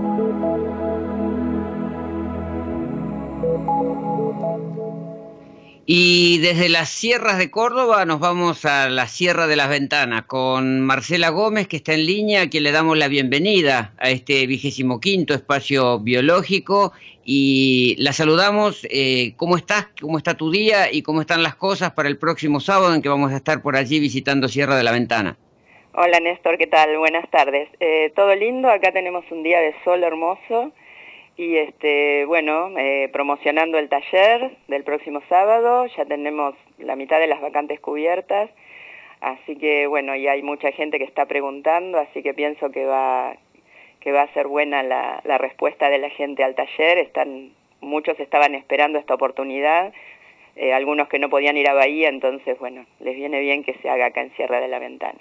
Desde las sierras de Córdoba nos vamos a la Sierra de las Ventanas con Marcela Gómez, que está en línea, a quien le damos la bienvenida a este vigésimo quinto espacio biológico y la saludamos. Eh, ¿Cómo estás? ¿Cómo está tu día? ¿Y cómo están las cosas para el próximo sábado en que vamos a estar por allí visitando Sierra de la Ventana? Hola Néstor, ¿qué tal? Buenas tardes. Eh, todo lindo, acá tenemos un día de sol hermoso y este, bueno, eh, promocionando el taller del próximo sábado, ya tenemos la mitad de las vacantes cubiertas, así que bueno, y hay mucha gente que está preguntando, así que pienso que va, que va a ser buena la, respuesta de la gente al taller, están, muchos estaban esperando esta oportunidad, eh, algunos que no podían ir a Bahía, entonces bueno, les viene bien que se haga acá en Sierra de la Ventana.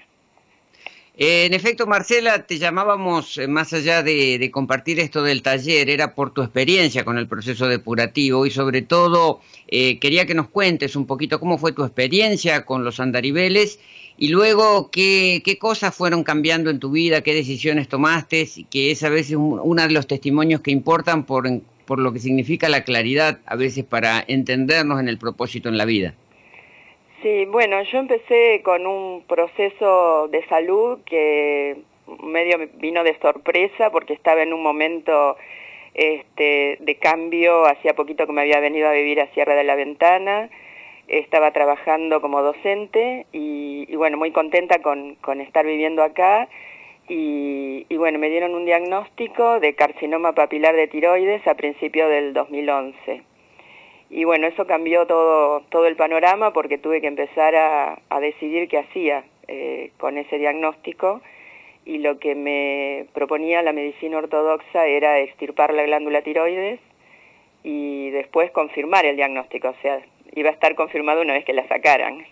En efecto, Marcela, te llamábamos eh, más allá de, compartir esto del taller, era por tu experiencia con el proceso depurativo y sobre todo eh, quería que nos cuentes un poquito cómo fue tu experiencia con los andaribeles y luego qué, qué cosas fueron cambiando en tu vida, qué decisiones tomaste, que es a veces uno de los testimonios que importan por, por lo que significa la claridad a veces para entendernos en el propósito en la vida. Sí, bueno, yo empecé con un proceso de salud que medio vino de sorpresa porque estaba en un momento este, de cambio, hacía poquito que me había venido a vivir a Sierra de la Ventana, estaba trabajando como docente y, bueno, muy contenta con, estar viviendo acá y, y, bueno, me dieron un diagnóstico de carcinoma papilar de tiroides a principios del 2011 y bueno, eso cambió todo, todo el panorama porque tuve que empezar a, decidir qué hacía. eh, con ese diagnóstico y lo que me proponía la medicina ortodoxa era extirpar la glándula tiroides y después confirmar el diagnóstico, o sea, iba a estar confirmado una vez que la sacaran.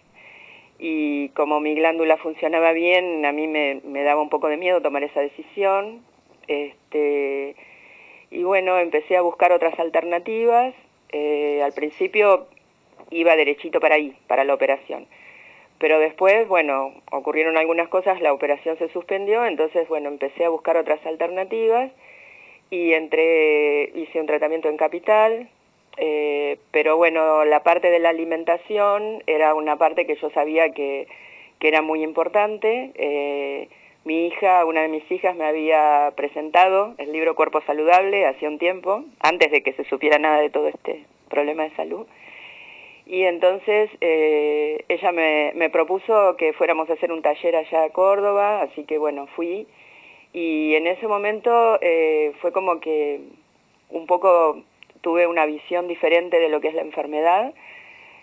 Y como mi glándula funcionaba bien, a mí me, daba un poco de miedo tomar esa decisión. Este, y bueno, empecé a buscar otras alternativas. Eh, al principio iba derechito para ahí, para la operación. Pero después, bueno, ocurrieron algunas cosas, la operación se suspendió, entonces, bueno, empecé a buscar otras alternativas y entré, hice un tratamiento en capital, eh, pero bueno, la parte de la alimentación era una parte que yo sabía que, que era muy importante. Eh, mi hija, una de mis hijas, me había presentado el libro Cuerpo Saludable hace un tiempo, antes de que se supiera nada de todo este problema de salud. Y entonces eh, ella me, me, propuso que fuéramos a hacer un taller allá a Córdoba, así que bueno, fui. Y en ese momento eh, fue como que un poco tuve una visión diferente de lo que es la enfermedad.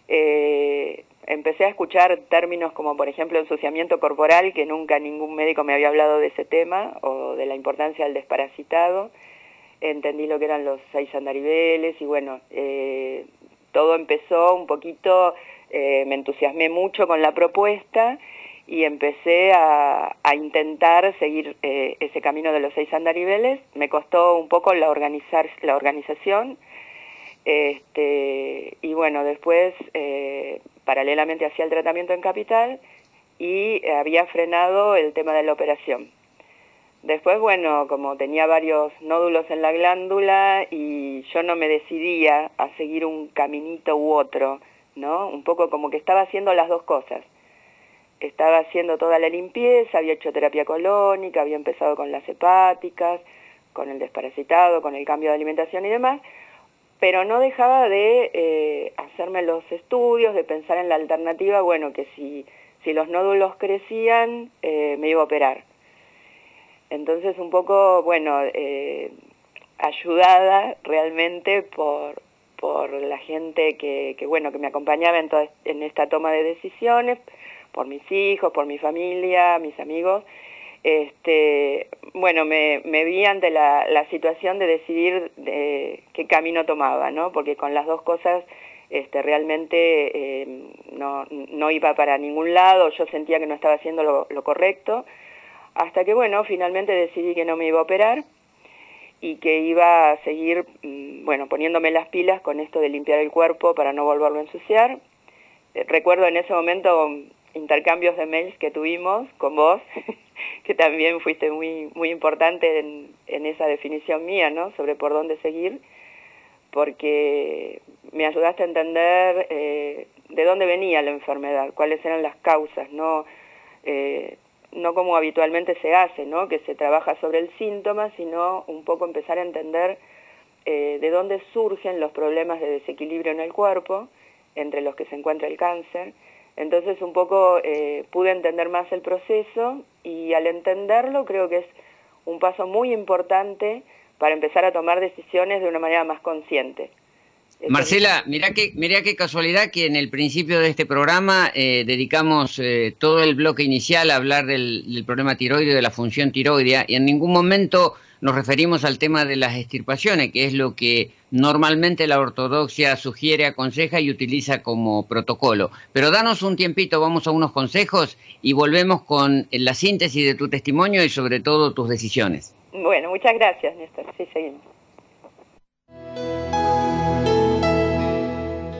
Eh, empecé a escuchar términos como por ejemplo ensuciamiento corporal, que nunca ningún médico me había hablado de ese tema, o de la importancia del desparasitado. Entendí lo que eran los seis andariveles y bueno, eh, todo empezó un poquito, eh, me entusiasmé mucho con la propuesta y empecé a, intentar seguir eh, ese camino de los seis andariveles. Me costó un poco la, organizar, la organización. Este, y bueno, después paralelamente hacía el tratamiento en capital y había frenado el tema de la operación. Después, bueno, como tenía varios nódulos en la glándula y yo no me decidía a seguir un caminito u otro, ¿no? Un poco como que estaba haciendo las dos cosas. Estaba haciendo toda la limpieza, había hecho terapia colónica, había empezado con las hepáticas, con el desparasitado, con el cambio de alimentación y demás, pero no dejaba de eh, hacerme los estudios, de pensar en la alternativa, bueno, que si, si los nódulos crecían, eh, me iba a operar. Entonces un poco, bueno, eh, ayudada realmente por, por la gente que, que, bueno, que me acompañaba en, en esta toma de decisiones, por mis hijos, por mi familia, mis amigos, este, bueno, me, vi ante la, situación de decidir de qué camino tomaba, ¿no? Porque con las dos cosas este, realmente eh, no, iba para ningún lado, yo sentía que no estaba haciendo lo, lo correcto, hasta que, bueno, finalmente decidí que no me iba a operar y que iba a seguir, mm, bueno, poniéndome las pilas con esto de limpiar el cuerpo para no volverlo a ensuciar. Eh, recuerdo en ese momento intercambios de mails que tuvimos con vos, que también fuiste muy, muy importante en, en esa definición mía, ¿no? Sobre por dónde seguir, porque me ayudaste a entender eh, de dónde venía la enfermedad, cuáles eran las causas, ¿no? Eh, no como habitualmente se hace, ¿no? que se trabaja sobre el síntoma, sino un poco empezar a entender eh, de dónde surgen los problemas de desequilibrio en el cuerpo, entre los que se encuentra el cáncer. Entonces un poco eh, pude entender más el proceso y al entenderlo creo que es un paso muy importante para empezar a tomar decisiones de una manera más consciente. Marcela, mira qué, mira qué casualidad que en el principio de este programa eh, dedicamos eh, todo el bloque inicial a hablar del, problema tiroideo, de la función tiroidea, y en ningún momento nos referimos al tema de las extirpaciones, que es lo que normalmente la ortodoxia sugiere, aconseja y utiliza como protocolo. Pero danos un tiempito, vamos a unos consejos y volvemos con la síntesis de tu testimonio y sobre todo tus decisiones. Bueno, muchas gracias, Néstor. Sí, seguimos.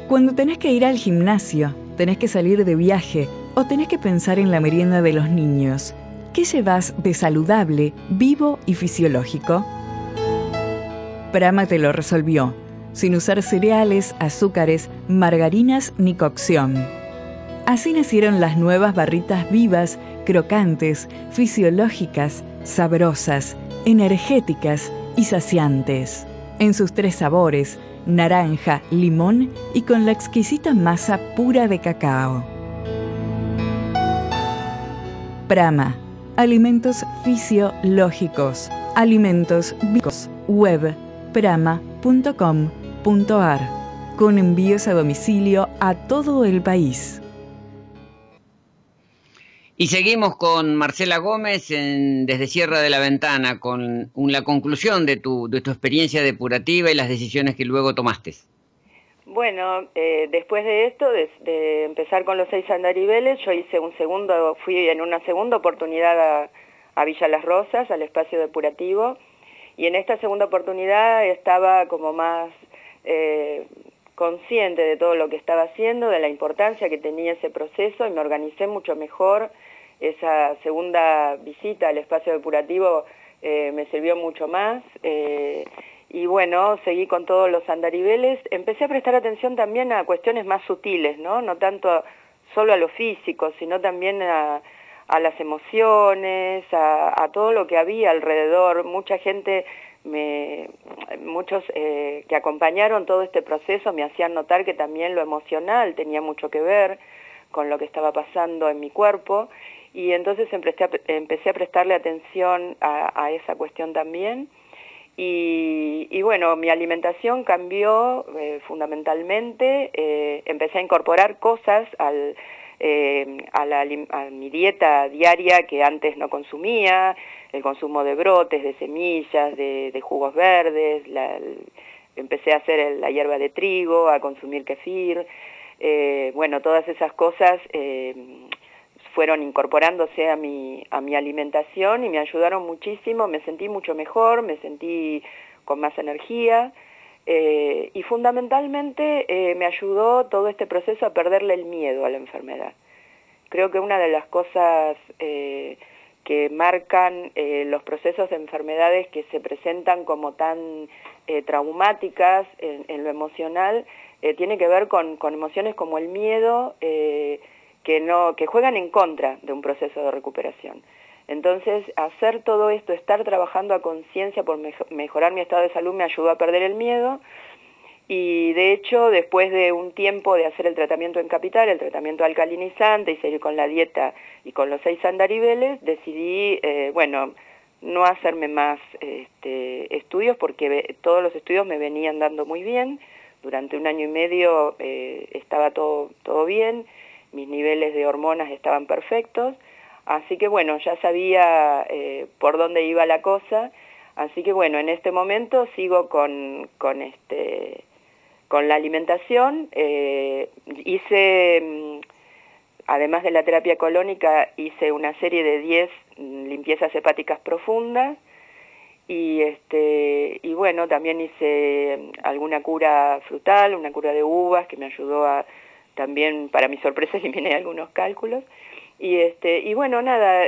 Cuando tenés que ir al gimnasio, tenés que salir de viaje o tenés que pensar en la merienda de los niños, ¿qué llevas de saludable, vivo y fisiológico? Prama te lo resolvió, sin usar cereales, azúcares, margarinas ni cocción. Así nacieron las nuevas barritas vivas, crocantes, fisiológicas, sabrosas, energéticas y saciantes. En sus tres sabores, naranja, limón y con la exquisita masa pura de cacao. Prama, alimentos fisiológicos, alimentos vivos, web prama.com.ar, con envíos a domicilio a todo el país. Y seguimos con Marcela Gómez desde Sierra de la Ventana, con la conclusión de tu, de experiencia depurativa y las decisiones que luego tomaste. Bueno, eh, después de esto, de, empezar con los seis andariveles, yo hice un segundo, fui en una segunda oportunidad a, Villa Las Rosas, al espacio depurativo, y en esta segunda oportunidad estaba como más eh, consciente de todo lo que estaba haciendo, de la importancia que tenía ese proceso, y me organicé mucho mejor. Esa segunda visita al espacio depurativo eh, me sirvió mucho más y bueno, seguí con todos los andariveles. Empecé a prestar atención también a cuestiones más sutiles, ¿no? No tanto solo a lo físico, sino también a, las emociones, a, todo lo que había alrededor. Mucha gente, me, muchos eh, que acompañaron todo este proceso me hacían notar que también lo emocional tenía mucho que ver con lo que estaba pasando en mi cuerpo. Y entonces empecé a, a prestarle atención a esa cuestión también. Y, bueno, mi alimentación cambió eh, fundamentalmente, eh, empecé a incorporar cosas al, eh, a, mi dieta diaria que antes no consumía, el consumo de brotes, de semillas, de, jugos verdes, empecé a hacer la hierba de trigo, a consumir kefir, bueno, todas esas cosas fueron incorporándose a mi, a mi alimentación y me ayudaron muchísimo, me sentí mucho mejor, me sentí con más energía eh, y fundamentalmente eh, me ayudó todo este proceso a perderle el miedo a la enfermedad. Creo que una de las cosas eh, que marcan los procesos de enfermedades que se presentan como tan traumáticas en, lo emocional tiene que ver con, con, emociones como el miedo, que, no, que juegan en contra de un proceso de recuperación. Entonces, hacer todo esto, estar trabajando a conciencia por mejorar mi estado de salud me ayudó a perder el miedo y de hecho, después de un tiempo de hacer el tratamiento en capital, el tratamiento alcalinizante y seguir con la dieta y con los seis andariveles, decidí, eh, bueno, no hacerme más este, estudios porque todos los estudios me venían dando muy bien. Durante un año y medio eh, estaba todo, todo bien mis niveles de hormonas estaban perfectos, así que bueno, ya sabía eh, por dónde iba la cosa, así que bueno, en este momento sigo con, con, este, con la alimentación, eh, hice, mm, además de la terapia colónica, hice una serie de 10 mm, limpiezas hepáticas profundas, y este y bueno también hice mm, alguna cura frutal una cura de uvas que me ayudó a también para mi sorpresa eliminé algunos cálculos. Y, este, y bueno, nada,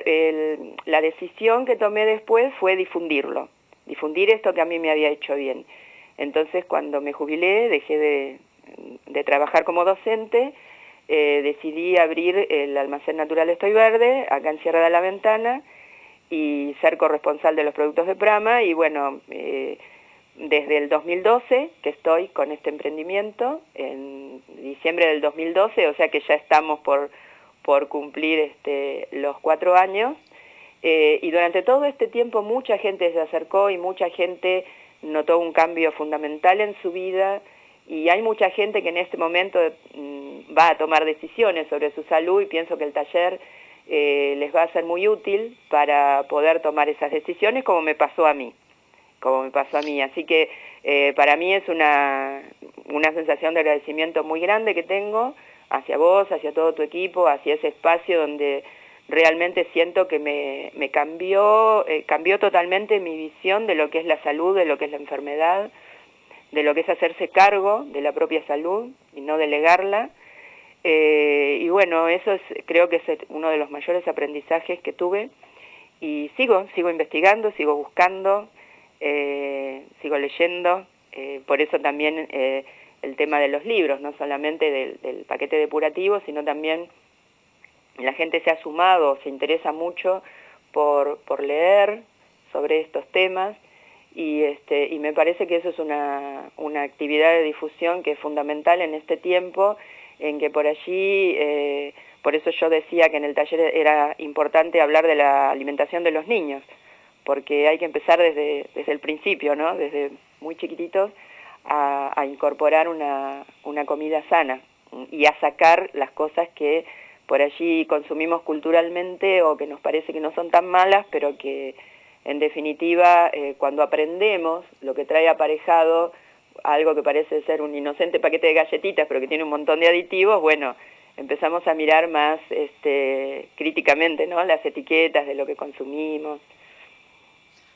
la decisión que tomé después fue difundirlo, difundir esto que a mí me había hecho bien. Entonces cuando me jubilé, dejé de, trabajar como docente, eh, decidí abrir el almacén natural Estoy Verde, acá en Sierra de la Ventana, y ser corresponsal de los productos de Prama, y bueno, eh, desde el 2012 que estoy con este emprendimiento, en diciembre del 2012, o sea que ya estamos por, por cumplir este, los cuatro años. Eh, y durante todo este tiempo mucha gente se acercó y mucha gente notó un cambio fundamental en su vida y hay mucha gente que en este momento mm, va a tomar decisiones sobre su salud y pienso que el taller eh, les va a ser muy útil para poder tomar esas decisiones como me pasó a mí como me pasó a mí. Así que eh, para mí es una, una sensación de agradecimiento muy grande que tengo hacia vos, hacia todo tu equipo, hacia ese espacio donde realmente siento que me, me cambió, eh, cambió totalmente mi visión de lo que es la salud, de lo que es la enfermedad, de lo que es hacerse cargo de la propia salud y no delegarla. Eh, y bueno, eso es, creo que es uno de los mayores aprendizajes que tuve y sigo, sigo investigando, sigo buscando, eh, sigo leyendo, eh, por eso también el tema de los libros, no solamente del, paquete depurativo, sino también la gente se ha sumado, se interesa mucho por, por leer sobre estos temas y, este, y me parece que eso es una, una actividad de difusión que es fundamental en este tiempo en que por allí, por eso yo decía que en el taller era importante hablar de la alimentación de los niños, porque hay que empezar desde, desde el principio, ¿no? Desde muy chiquititos a, incorporar una, una, comida sana y a sacar las cosas que por allí consumimos culturalmente o que nos parece que no son tan malas, pero que en definitiva eh, cuando aprendemos lo que trae aparejado algo que parece ser un inocente paquete de galletitas, pero que tiene un montón de aditivos, bueno, empezamos a mirar más este, críticamente ¿no? las etiquetas de lo que consumimos.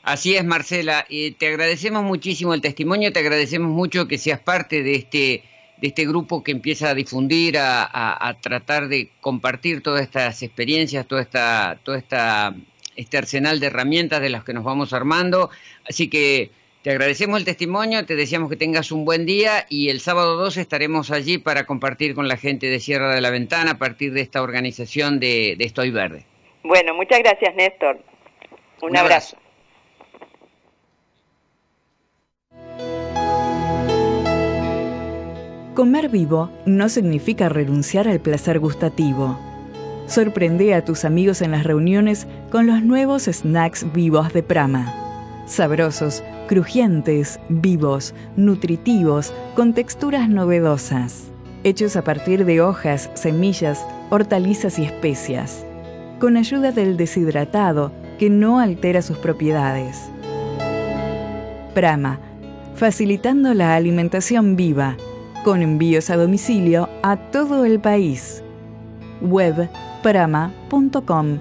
Así es, Marcela. y te agradecemos muchísimo el testimonio, te agradecemos mucho que seas parte de este, de este grupo que empieza a difundir, a, tratar de compartir todas estas experiencias, toda esta, toda esta, este arsenal de herramientas de las que nos vamos armando. Así que te agradecemos el testimonio, te deseamos que tengas un buen día y el sábado 2 estaremos allí para compartir con la gente de Sierra de la Ventana a partir de esta organización de, Estoy Verde. Bueno, muchas gracias Néstor. Un, abrazo. Comer vivo no significa renunciar al placer gustativo. Sorprende a tus amigos en las reuniones con los nuevos snacks vivos de Prama. Sabrosos, crujientes, vivos, nutritivos, con texturas novedosas. Hechos a partir de hojas, semillas, hortalizas y especias. Con ayuda del deshidratado que no altera sus propiedades. Prama, facilitando la alimentación viva, con envíos a domicilio a todo el país. Web prama.com.ar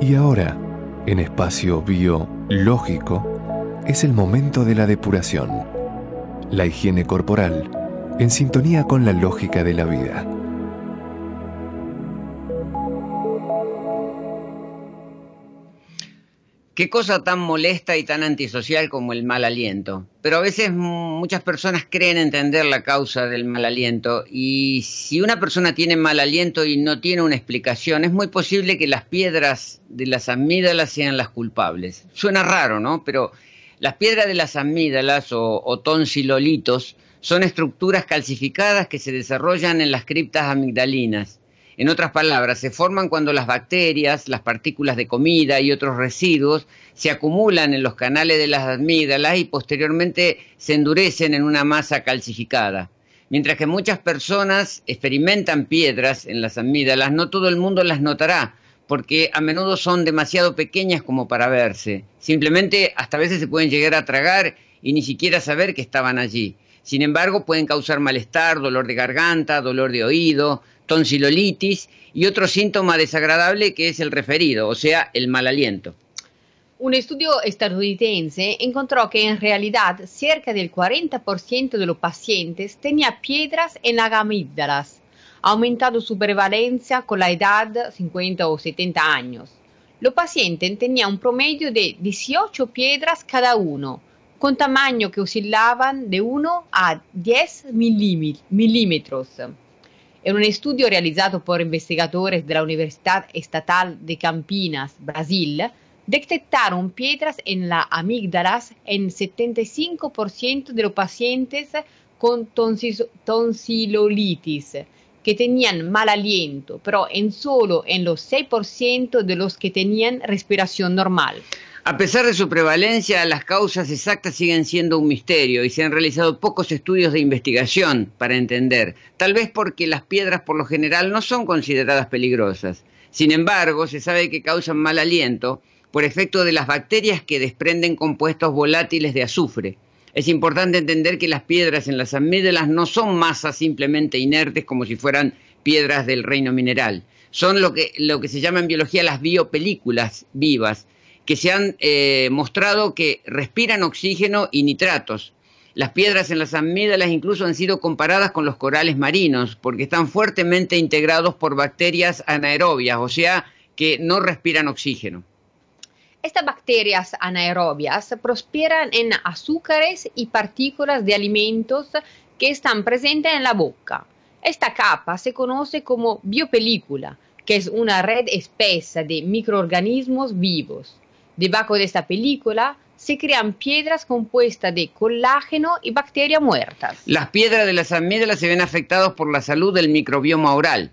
Y ahora, en espacio biológico, es el momento de la depuración, la higiene corporal, en sintonía con la lógica de la vida. Qué cosa tan molesta y tan antisocial como el mal aliento. Pero a veces muchas personas creen entender la causa del mal aliento y si una persona tiene mal aliento y no tiene una explicación, es muy posible que las piedras de las amígdalas sean las culpables. Suena raro, ¿no? Pero las piedras de las amígdalas o, o tonsilolitos son estructuras calcificadas que se desarrollan en las criptas amigdalinas en otras palabras, se forman cuando las bacterias, las partículas de comida y otros residuos se acumulan en los canales de las amígdalas y posteriormente se endurecen en una masa calcificada. Mientras que muchas personas experimentan piedras en las amígdalas, no todo el mundo las notará, porque a menudo son demasiado pequeñas como para verse. Simplemente hasta a veces se pueden llegar a tragar y ni siquiera saber que estaban allí. Sin embargo, pueden causar malestar, dolor de garganta, dolor de oído, tonsilolitis y otro síntoma desagradable que es el referido, o sea, el mal aliento. Un estudio estadounidense encontró que en realidad cerca del 40% de los pacientes tenía piedras en las amígdalas, aumentando su prevalencia con la edad 50 o 70 años. Los pacientes tenían un promedio de 18 piedras cada uno, con tamaño que oscilaban de 1 a 10 milímetros. En un estudio realizado por investigadores de la Universidad Estatal de Campinas, Brasil, detectaron piedras en las amígdalas en 75% de los pacientes con tonsilolitis que tenían mal aliento, pero en solo en los 6% de los que tenían respiración normal. A pesar de su prevalencia, las causas exactas siguen siendo un misterio y se han realizado pocos estudios de investigación para entender, tal vez porque las piedras por lo general no son consideradas peligrosas. Sin embargo, se sabe que causan mal aliento por efecto de las bacterias que desprenden compuestos volátiles de azufre. Es importante entender que las piedras en las amígdalas no son masas simplemente inertes como si fueran piedras del reino mineral. Son lo que, lo que se llama en biología las biopelículas vivas, que se han eh, mostrado que respiran oxígeno y nitratos. Las piedras en las amígdalas incluso han sido comparadas con los corales marinos porque están fuertemente integrados por bacterias anaerobias, o sea, que no respiran oxígeno. Estas bacterias anaerobias prosperan en azúcares y partículas de alimentos que están presentes en la boca. Esta capa se conoce como biopelícula, que es una red espesa de microorganismos vivos. Debajo de esta película se crean piedras compuestas de colágeno y bacterias muertas. Las piedras de las amígdalas se ven afectadas por la salud del microbioma oral.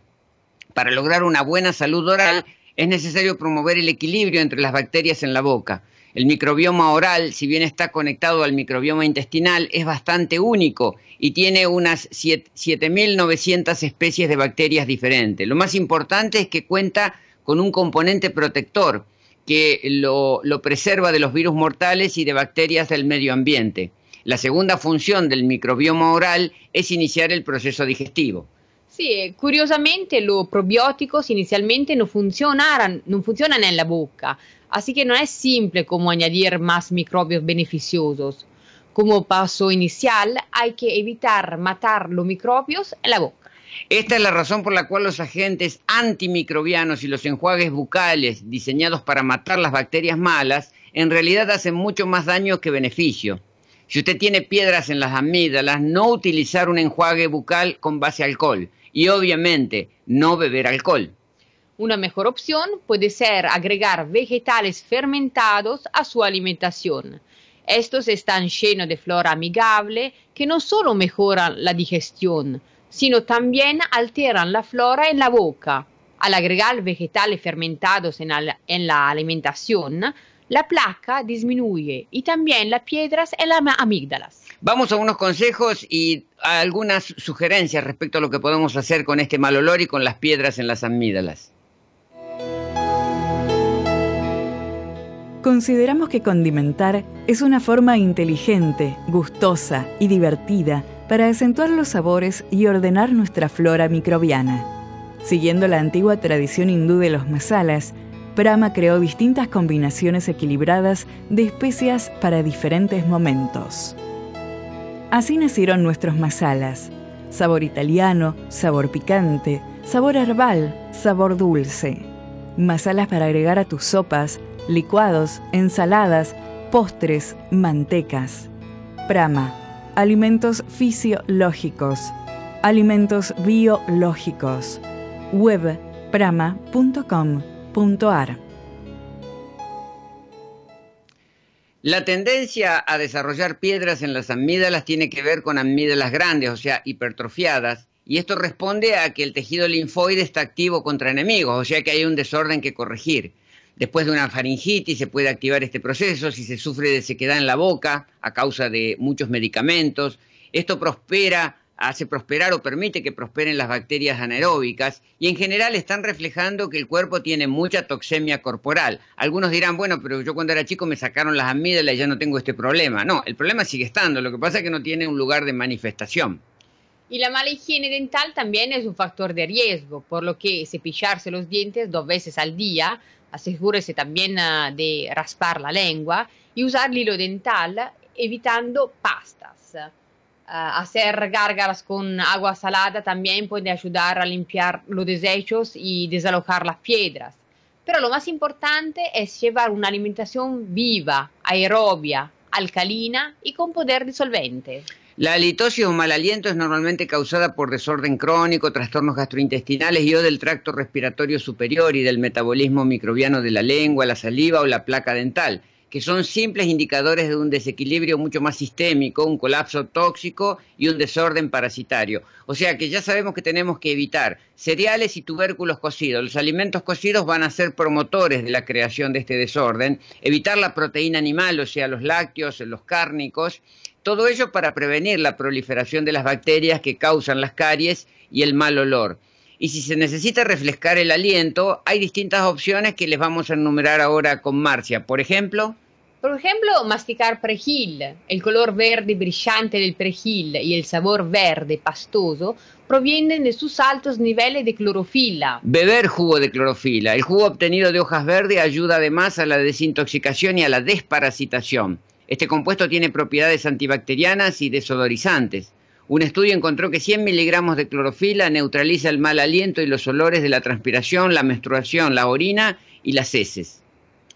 Para lograr una buena salud oral es necesario promover el equilibrio entre las bacterias en la boca. El microbioma oral, si bien está conectado al microbioma intestinal, es bastante único y tiene unas 7.900 especies de bacterias diferentes. Lo más importante es que cuenta con un componente protector que lo, preserva de los virus mortales y de bacterias del medio ambiente. La segunda función del microbioma oral es iniciar el proceso digestivo. Sì, curiosamente los probióticos inicialmente no funcionan, non funzionano nella bocca, así que no es simple como añadir más microbios beneficiosos. Como paso inicial hay que evitar matar los microbios en la boca. Esta es la razón por la cual los agentes antimicrobianos y los enjuagues bucales diseñados para matar las bacterias malas en realidad hacen mucho más daño que beneficio. Si usted tiene piedras en las amígdalas, no utilizar un enjuague bucal con base alcohol y obviamente no beber alcohol. Una mejor opción puede ser agregar vegetales fermentados a su alimentación. Estos están llenos de flora amigable que no solo mejoran la digestión, sino también alteran la flora en la boca. Al agregar vegetales fermentados en, al- en la alimentación, la placa disminuye y también las piedras en las amígdalas. Vamos a unos consejos y a algunas sugerencias respecto a lo que podemos hacer con este mal olor y con las piedras en las amígdalas. Consideramos que condimentar es una forma inteligente, gustosa y divertida para acentuar los sabores y ordenar nuestra flora microbiana. Siguiendo la antigua tradición hindú de los masalas, Brahma creó distintas combinaciones equilibradas de especias para diferentes momentos. Así nacieron nuestros masalas. Sabor italiano, sabor picante, sabor herbal, sabor dulce. Masalas para agregar a tus sopas, licuados, ensaladas, postres, mantecas. Prama. Alimentos fisiológicos. Alimentos biológicos. Web prama.com.ar La tendencia a desarrollar piedras en las amígdalas tiene que ver con amígdalas grandes, o sea, hipertrofiadas, y esto responde a que el tejido linfoide está activo contra enemigos, o sea que hay un desorden que corregir. Después de una faringitis se puede activar este proceso si se sufre de sequedad en la boca a causa de muchos medicamentos. Esto prospera, hace prosperar o permite que prosperen las bacterias anaeróbicas y en general están reflejando que el cuerpo tiene mucha toxemia corporal. Algunos dirán, bueno, pero yo cuando era chico me sacaron las amígdalas y ya no tengo este problema. No, el problema sigue estando, lo que pasa es que no tiene un lugar de manifestación. Y la mala higiene dental también es un factor de riesgo, por lo que cepillarse los dientes dos veces al día, asegúrese también ah, de raspar la lengua y usar el dental evitando pastas. Ah, hacer gárgaras con agua salada también puede ayudar a limpiar los desechos y desalojar las piedras. Pero lo más importante es llevar una alimentación viva, aerobia, alcalina y con poder disolvente. La halitosis o mal aliento es normalmente causada por desorden crónico, trastornos gastrointestinales y o del tracto respiratorio superior y del metabolismo microbiano de la lengua, la saliva o la placa dental, que son simples indicadores de un desequilibrio mucho más sistémico, un colapso tóxico y un desorden parasitario. O sea que ya sabemos que tenemos que evitar cereales y tubérculos cocidos. Los alimentos cocidos van a ser promotores de la creación de este desorden. Evitar la proteína animal, o sea, los lácteos, los cárnicos. Todo ello para prevenir la proliferación de las bacterias que causan las caries y el mal olor. Y si se necesita refrescar el aliento, hay distintas opciones que les vamos a enumerar ahora con Marcia. Por ejemplo, Por ejemplo, masticar perejil. El color verde brillante del perejil y el sabor verde pastoso provienen de sus altos niveles de clorofila. beber jugo de clorofila. El jugo obtenido de hojas verdes ayuda además a la desintoxicación y a la desparasitación. Este compuesto tiene propiedades antibacterianas y desodorizantes. Un estudio encontró que 100 miligramos de clorofila neutraliza el mal aliento y los olores de la transpiración, la menstruación, la orina y las heces.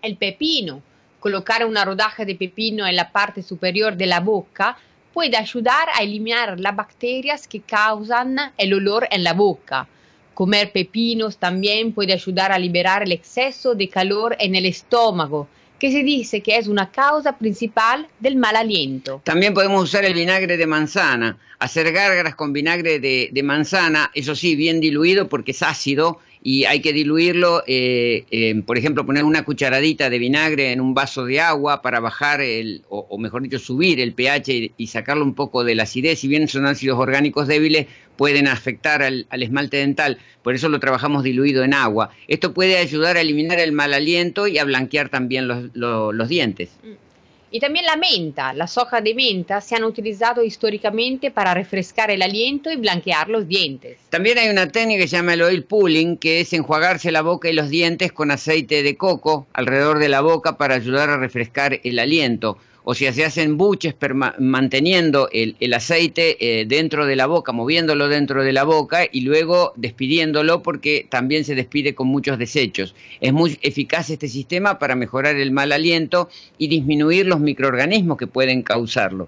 El pepino. Colocar una rodaja de pepino en la parte superior de la boca puede ayudar a eliminar las bacterias que causan el olor en la boca. Comer pepinos también puede ayudar a liberar el exceso de calor en el estómago, que se dice que es una causa principal del mal aliento. También podemos usar el vinagre de manzana, hacer gárgaras con vinagre de, de manzana, eso sí, bien diluido porque es ácido y hay que diluirlo, eh, por ejemplo, poner una cucharadita de vinagre en un vaso de agua para bajar el, o, mejor dicho, subir el pH y, sacarlo un poco de la acidez. Si bien son ácidos orgánicos débiles, pueden afectar al, esmalte dental, por eso lo trabajamos diluido en agua. Esto puede ayudar a eliminar el mal aliento y a blanquear también los, los dientes. Mm. Y también la menta. Las hojas de menta se han utilizado históricamente para refrescar el aliento y blanquear los dientes. También hay una técnica que se llama el oil pulling, que es enjuagarse la boca y los dientes con aceite de coco alrededor de la boca para ayudar a refrescar el aliento o sea, se hacen buches manteniendo el, aceite eh, dentro de la boca, moviéndolo dentro de la boca y luego despidiéndolo porque también se despide con muchos desechos. Es muy eficaz este sistema para mejorar el mal aliento y disminuir los microorganismos que pueden causarlo.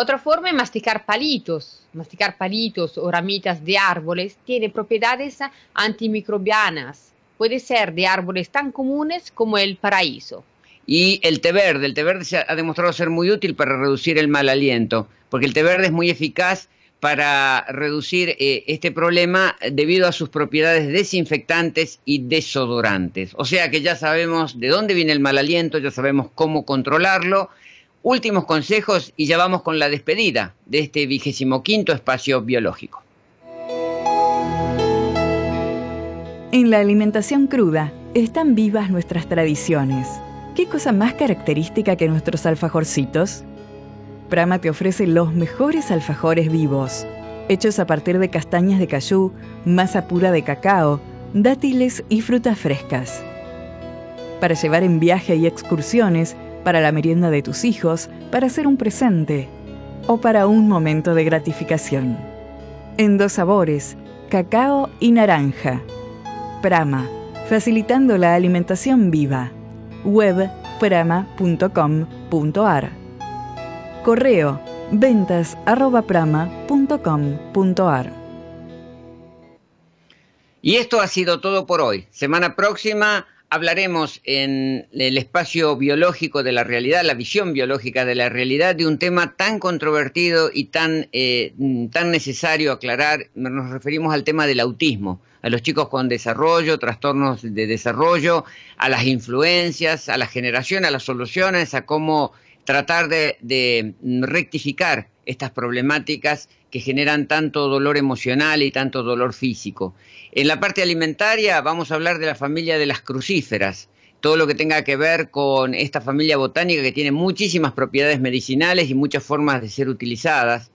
Otra forma es masticar palitos. Masticar palitos o ramitas de árboles tiene propiedades antimicrobianas. Puede ser de árboles tan comunes como el paraíso. Y el té verde, el té verde se ha demostrado ser muy útil para reducir el mal aliento, porque el té verde es muy eficaz para reducir eh, este problema debido a sus propiedades desinfectantes y desodorantes. O sea que ya sabemos de dónde viene el mal aliento, ya sabemos cómo controlarlo. Últimos consejos y ya vamos con la despedida de este vigésimo quinto espacio biológico. En la alimentación cruda están vivas nuestras tradiciones ¿Qué cosa más característica que nuestros alfajorcitos? Prama te ofrece los mejores alfajores vivos, hechos a partir de castañas de cayú, masa pura de cacao, dátiles y frutas frescas. Para llevar en viaje y excursiones, para la merienda de tus hijos, para hacer un presente o para un momento de gratificación. En dos sabores, cacao y naranja. Prama, facilitando la alimentación viva webprama.com.ar. Correo ventas@prama.com.ar. Y esto ha sido todo por hoy. Semana próxima hablaremos en el espacio biológico de la realidad, la visión biológica de la realidad, de un tema tan controvertido y tan, eh, tan necesario aclarar. Nos referimos al tema del autismo a los chicos con desarrollo, trastornos de desarrollo, a las influencias, a la generación, a las soluciones, a cómo tratar de, rectificar estas problemáticas que generan tanto dolor emocional y tanto dolor físico. En la parte alimentaria vamos a hablar de la familia de las crucíferas, todo lo que tenga que ver con esta familia botánica que tiene muchísimas propiedades medicinales y muchas formas de ser utilizadas.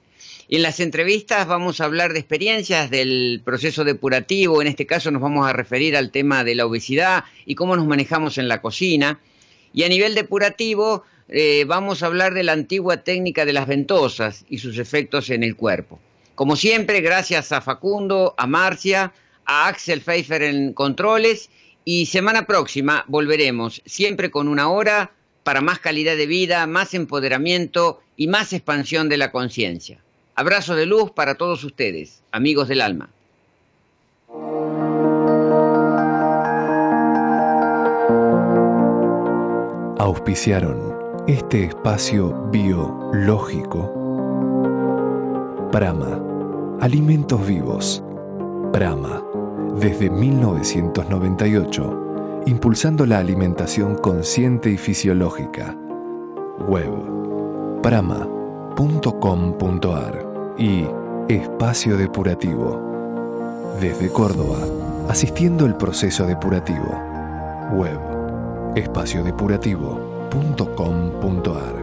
En las entrevistas vamos a hablar de experiencias del proceso depurativo, en este caso nos vamos a referir al tema de la obesidad y cómo nos manejamos en la cocina. Y a nivel depurativo eh, vamos a hablar de la antigua técnica de las ventosas y sus efectos en el cuerpo. Como siempre, gracias a Facundo, a Marcia, a Axel Pfeiffer en controles y semana próxima volveremos, siempre con una hora para más calidad de vida, más empoderamiento y más expansión de la conciencia. Abrazo de luz para todos ustedes, amigos del alma. Auspiciaron este espacio biológico. Prama, alimentos vivos. Prama, desde 1998, impulsando la alimentación consciente y fisiológica. Web, prama .com.ar y Espacio Depurativo. Desde Córdoba, asistiendo el proceso depurativo. Web espaciodepurativo.com.ar